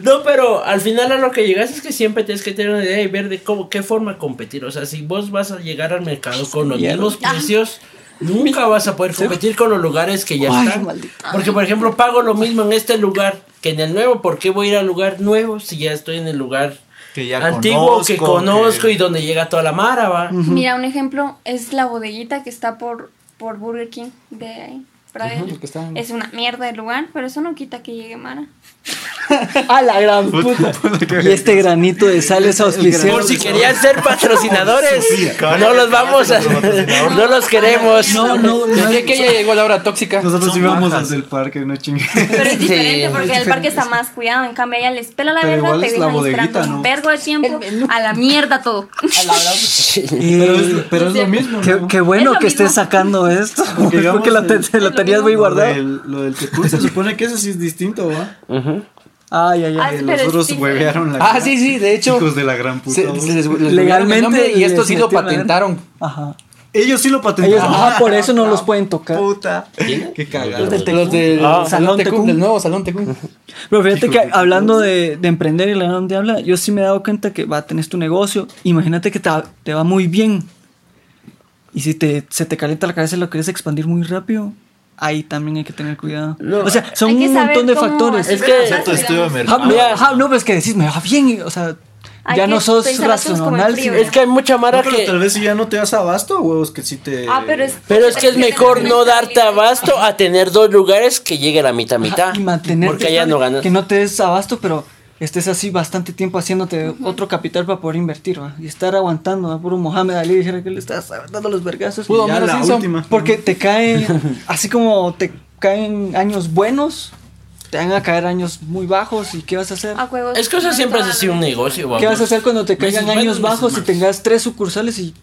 No, pero al final a lo que llegas es que siempre tienes que tener una idea y ver de cómo, qué forma competir. O sea, si vos vas a llegar al mercado con los mismos precios, nunca vas a poder competir con los lugares que ya Ay, están. maldito. Porque, por ejemplo, pago lo mismo en este lugar que en el nuevo. ¿Por qué voy a ir al lugar nuevo si ya estoy en el lugar Que ya antiguo que conozco, conozco que- y donde llega toda la mara, va? Mira, un ejemplo es la bodeguita que está por, por Burger King de ahí. Está Es una mierda de lugar, pero eso no quita que llegue Mara. A la gran puta. Y este granito de sal es auspiciado. Por si querían ser patrocinadores, no los vamos a. No los queremos. No, no, no. ¿Qué que ya llegó la hora tóxica? Nosotros íbamos desde el parque, no chingue. Pero es diferente Sí, porque el parque está más cuidado. En cambio, ella les pela la Pero verga, te es la dejan bodeguita, esperando ¿no? un vergo de tiempo. A la mierda todo. Pero es, pero es lo mismo, Qué, ¿no? qué bueno Es que estés sacando esto. Porque, digamos, Porque lo, te- el- te lo es lo tenías guardado. del, lo del Tecún, se supone que eso sí es distinto, ¿va? Ay, ay, Ah, ay. sí, Los pero es otros diferente. huevearon la Ah, sí, sí, de hecho. Hijos de la gran puta. se- ¿vos? se les- les Legalmente y esto sí lo patentaron. Ajá. Ellos sí lo Ellos, patentaron. ajá, por eso no los pueden tocar. Puta. ¿Quién? Qué cagado. Los del Tecún. Los del Ah. Salón Salón Tecún, Tecún. del nuevo Salón Tecún. Pero fíjate que de hablando de, de emprender y la donde habla, yo sí me he dado cuenta que va, tenés tu negocio. Imagínate que te, va- te va muy bien. Y si te, se te calienta la cabeza y lo quieres expandir muy rápido, ahí también hay que tener cuidado. No, o sea, son un montón de factores. Es que- cosas, estudio de. Ah, mira, ajá, no, pues que decís, me va bien. O sea, Hay ya no sos racional. frío, Es que hay mucha mara No, pero que. tal vez si ya no te das abasto, huevos, que sí te... Ah, pero es. Pero es que es mejor no darte abasto a tener dos lugares que llegue a la mitad mitad. Ajá, y mantenerte Porque allá estable, no ganas. Que no te des abasto, pero estés así bastante tiempo haciéndote otro capital para poder invertir, ¿va? Y estar aguantando, ¿va? Puro Mohamed Ali dijera que le estás dando los vergazos. Pudo la Simpson. última. Porque te cae, así como te caen años buenos, te van a caer años muy bajos y ¿qué vas a hacer? A juegos. Es que eso siempre ha sido un negocio, ¿Qué vas a hacer cuando te caigan años meses bajos y tengas tres sucursales y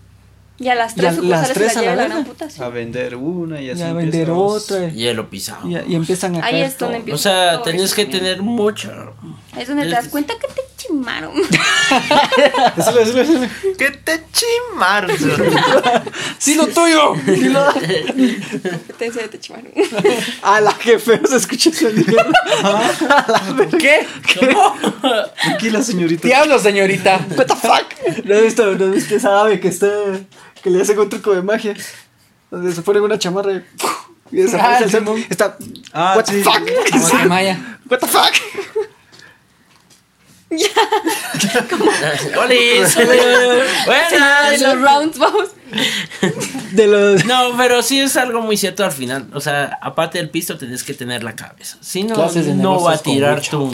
Y a las Y a tres las sucursales tres se a la la la sí. A vender una y así. ya vender empiezas. otra? Hielo pisado. Y, y empiezan a Ahí es donde todo. empieza. O sea, eso que también. tener mucho. Es donde te das cuenta que te chimaron. Decirle, decirle, decirle. ¡Que te chimaron! ¡Sí, lo tuyo! te decía, te chimaron. A la que feo se escucha esa mierda. ¿Qué? Tranquila, señorita. Diablo, señorita. What the fuck? ¿No has visto, no has visto esa ave que está que le hacen un truco de magia? Donde se ponen una chamarra y, y desaparece Ah, el Simón. Está Ah, What the sí. fuck? Guatemala. What the fuck? ¡Olis! Buenas. De los rounds, vamos. De los No, pero sí es algo muy cierto al final. O sea, aparte del pisto tenés que tener la cabeza. Si no, no va a tirar tu...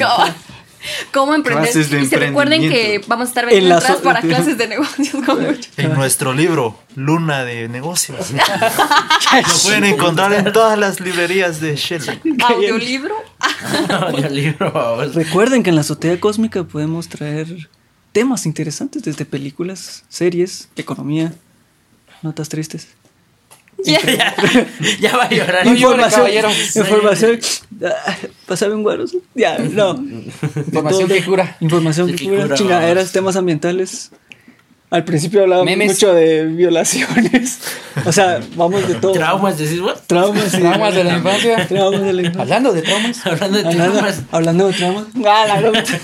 ¿Cómo, emprender? Clases de y se recuerden que vamos a estar En vendiendo so- para clases de negocios con mucho. En nuestro libro, Luna de Negocios. Lo pueden encontrar en todas las librerías de Shell. Audiolibro. el libro, vamos. Recuerden que en la azotea cósmica podemos traer temas interesantes desde películas, series, economía, notas tristes. Ya. ya, ya va a llorar. No llore, caballero. información. Pásame un guaro. Ya, no. Información que cura. Información que cura, chingaderas, temas ambientales. Al principio hablábamos Memes. mucho de violaciones. O sea, vamos de todo. Traumas, decís vos. Traumas. Traumas de la infancia. Traumas de la infancia. Hablando de traumas. Hablando de Hablando, traumas. hablando de traumas. Ah, la puta.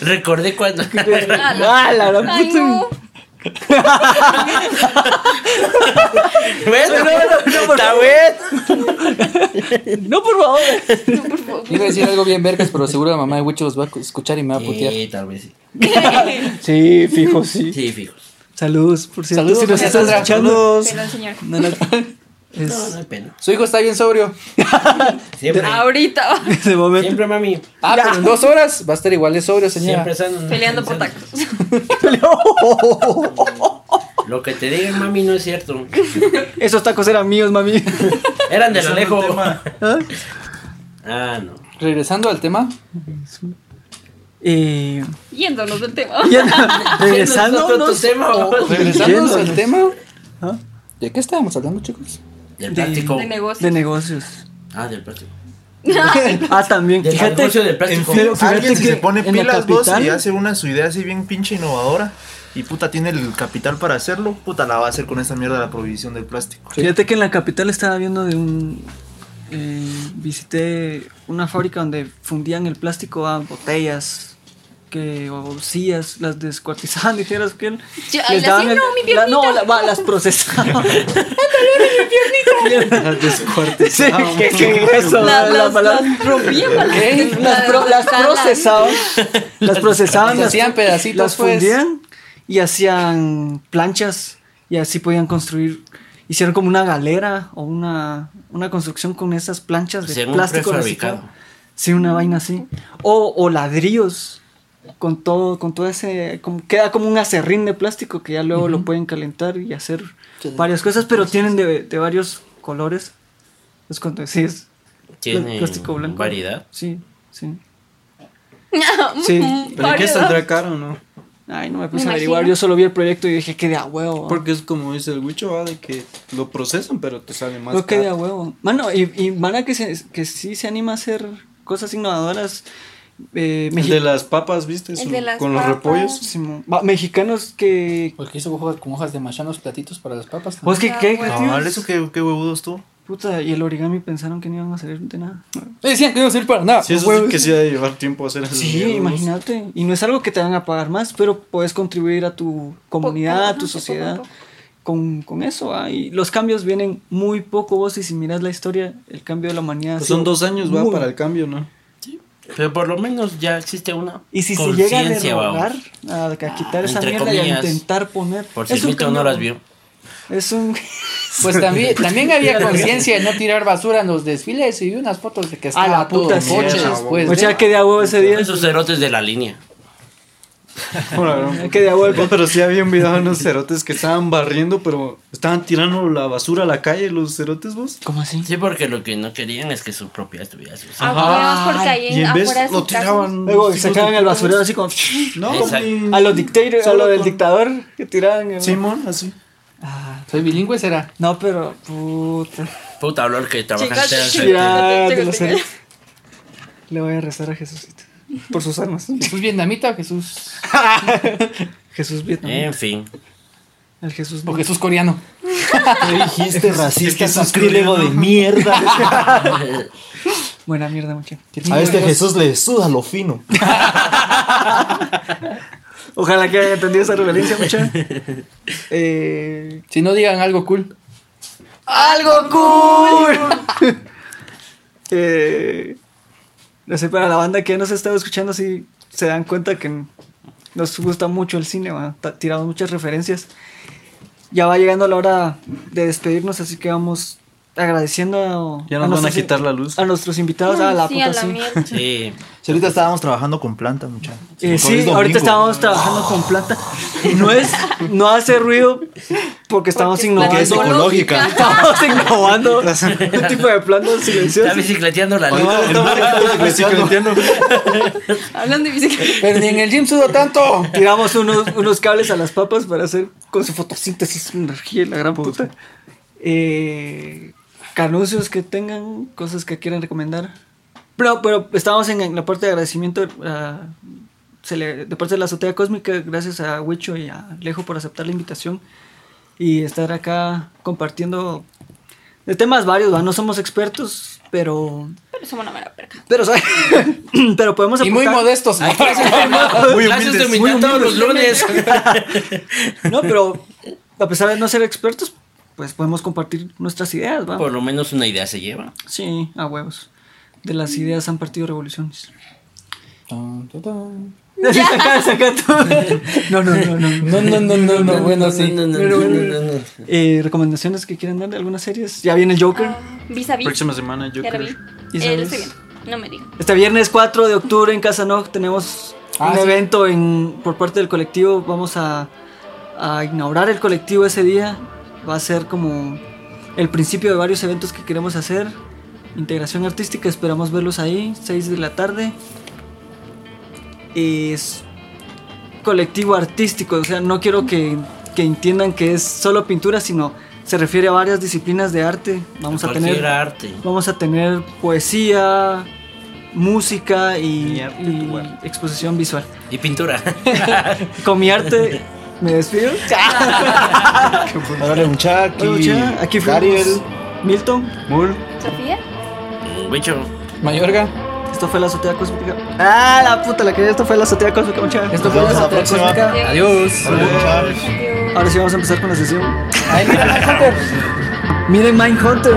Recordé cuando. Ah, la gran Ay, puta. no. bueno, está bueno. No, por favor. Iba a decir algo bien vergas, pero seguro la mamá de Wicho los va a escuchar y me va a putear. Sí, tal vez sí. Sí, fijo, sí. Sí, fijos. Saludos, por cierto. Saludos, si nos estás escuchando. Perdón, señor. No, no, No, es no hay pena. Su hijo está bien sobrio. Siempre. Ahorita. de momento. Siempre, mami. Ah, pero en dos horas va a estar igual de sobrio, señora. Siempre están. Peleando por tacos. Lo que te digan, mami, no es cierto. Esos tacos eran míos, mami. Eran de Ese un tema. ¿Ah? Ah, no. Regresando al tema. Eh, Yéndonos del tema. Regresando Yéndonos. al tema. ¿De qué estábamos hablando, chicos? Del plástico. De negocio. De negocios. Ah, del plástico. Ah, también. Del Fíjate. negocio del En plástico. fíjate alguien si que se pone pilas vos y hace una su idea así bien pinche innovadora y puta tiene el capital para hacerlo, puta la va a hacer con esta mierda de la prohibición del plástico. Fíjate que en la capital estaba viendo de un. eh, visité una fábrica donde fundían el plástico a botellas. Que, sillas, las descuartizaban, dijeras que él. Les la daban sí, el- no, mi la- no, la- va, las procesaban. Las Sí, descuartizaban. que eso, La- la las, las rompían ¿Qué? Las, pro- las procesaban, las procesaban, Las hacían pedacitos, las pues. fundían y hacían planchas y así podían construir. Hicieron como una galera o una, una construcción con esas planchas de plástico reciclado. Sí, una vaina así. O, o ladrillos con todo, con todo ese, como, queda como un acerrín de plástico que ya luego lo pueden calentar y hacer varias cosas, pero tienen de, de varios colores. Es cuando decís Tiene plástico blanco. variedad. Sí, sí. Sí. ¿Pero qué saldrá caro no? Ay, no me puse Me a averiguar. imagino. Yo solo vi el proyecto y dije que de a huevo. Porque es como dice el Wicho, ¿va? de que lo procesan, pero te sale más Creo que de a huevo. Mano, y, y Mana que, se, que sí se anima a hacer cosas innovadoras. Eh, El de las papas, ¿viste? El Su- de las con los repollos. Mexicanos que. Porque hizo hojas, con hojas de machán los platitos para las papas. Pues que qué. No, eso qué, qué huevudos tú. Puta, y el origami pensaron que no iban a salir de nada. Eh, Decían que no iba a servir para nada. Sí, eso huevos. sí que sí ha de llevar tiempo hacer esas Sí, imagínate. Y no es algo que te van a pagar más, pero puedes contribuir a tu comunidad, a tu sociedad poco a poco. con, con eso. Y los cambios vienen muy poco vos y si miras la historia, el cambio de la humanidad. Pues son dos años, va, muy- para el cambio, ¿no? Pero por lo menos ya existe una. Y si se llega a a, a quitar esa mierda y a intentar poner. Por si es un Milton no las vio. Es un. Pues también, también había conciencia de no tirar basura en los desfiles y vi unas fotos de que A estaba la todo puta, en sí. coche Mierda, después. O sea, que de a huevo ese día. Esos cerotes de la línea. Bueno, Que de vuelta. No, pero sí había un video de unos cerotes que estaban barriendo, pero estaban tirando la basura a la calle, los cerotes, vos. ¿Cómo así? Sí, porque lo que no querían es que su propiedad estuviera sucia. Ah, huevos, porque ahí Y en vez afuera de lo tiraban. Luego sacaban el basurero así como. No, ni- A los dictators, a lo del con- dictador que tiraban. el- Simón, así. ¿Soy bilingüe será? No, pero. Puta. Puta, hablar que trabaja Chicas, en chicas. Ya, Chico, de los chico. ceros. Le voy a rezar a Jesucito. Por sus almas. ¿Jesús vietnamita o Jesús? Jesús Vietnam. En fin. El Jesús O Jesús coreano. ¿Qué dijiste, racista, sacrílego de mierda? Buena mierda, muchacho. A este Jesús le suda lo fino. Ojalá que haya entendido esa reverencia, muchacho. Eh, Si no digan algo cool. ¡Algo cool! eh, no sé, para la banda que nos ha estado escuchando, si se dan cuenta que nos gusta mucho el cine, tiramos muchas referencias. Ya va llegando la hora de despedirnos, así que vamos agradeciendo a, Ya nos van a nuestros- quitar la luz. a nuestros invitados. a la sí, puta, a la sí. mierda. Sí. Si ahorita estábamos trabajando con plantas, muchachos. Eh, sí, ahorita estábamos trabajando con planta. Y no es, no hace ruido porque estamos Porque innovando. es ecológica. Estamos innovando un tipo de plantas Está silenciosas. bicicleteando la luz. Hablando de bicicleta. Pero ni en el gym sudo tanto. Tiramos unos, unos cables a las papas para hacer con su fotosíntesis energía y la gran puta. Eh, canuncios que tengan, cosas que quieran recomendar. Pero, pero estábamos en, la parte de agradecimiento ah, se le- de parte de la azotea cósmica, gracias a Huicho y a Lejo por aceptar la invitación y estar acá compartiendo de temas varios, ¿va? no somos expertos, pero Pero somos una mera perca. pero, pero podemos Y muy aportar- modestos. Muy humildes, humildad todos los lunes. No, pero a pesar de no ser expertos, pues podemos compartir nuestras ideas, ¿va? Por lo menos una idea se lleva. Sí, a huevos. De las ideas han partido revoluciones. Tan, tan, tan. saca, saca tú. No, no, no, no. No, no, no, no, no, bueno, sí. ¿Recomendaciones que quieran dar de algunas series? Ya viene el Joker. Vis a vis. Próxima semana, yo Ya la vi. No me digan. Este viernes 4 de octubre en Casa Nog tenemos Ah, un sí. evento en, por parte del colectivo. Vamos a, a inaugurar el colectivo ese día. Va a ser como el principio de varios eventos que queremos hacer. Integración artística, esperamos verlos ahí, 6 de la tarde. Es colectivo artístico, o sea, no quiero que, que entiendan que es solo pintura, sino se refiere a varias disciplinas de arte. Vamos a Cualquier tener arte. Vamos a tener poesía, música y, Y arte, y exposición visual. Y pintura. Con mi arte me despido. Órale, muchacho. Bueno, Aquí, mucha, aquí fue Gabriel. Milton. Mul. ¿Sofía? Bicho. Mayorga. Esto fue la azotea cósmica. Ah, la puta, la que esto fue la azotea cósmica, mucha. Esto fue la próxima. próxima. Adiós. Muchachos. Adiós. Ahora sí vamos a empezar con la sesión. Ay, mira, Hunter. Miren Mindhunter.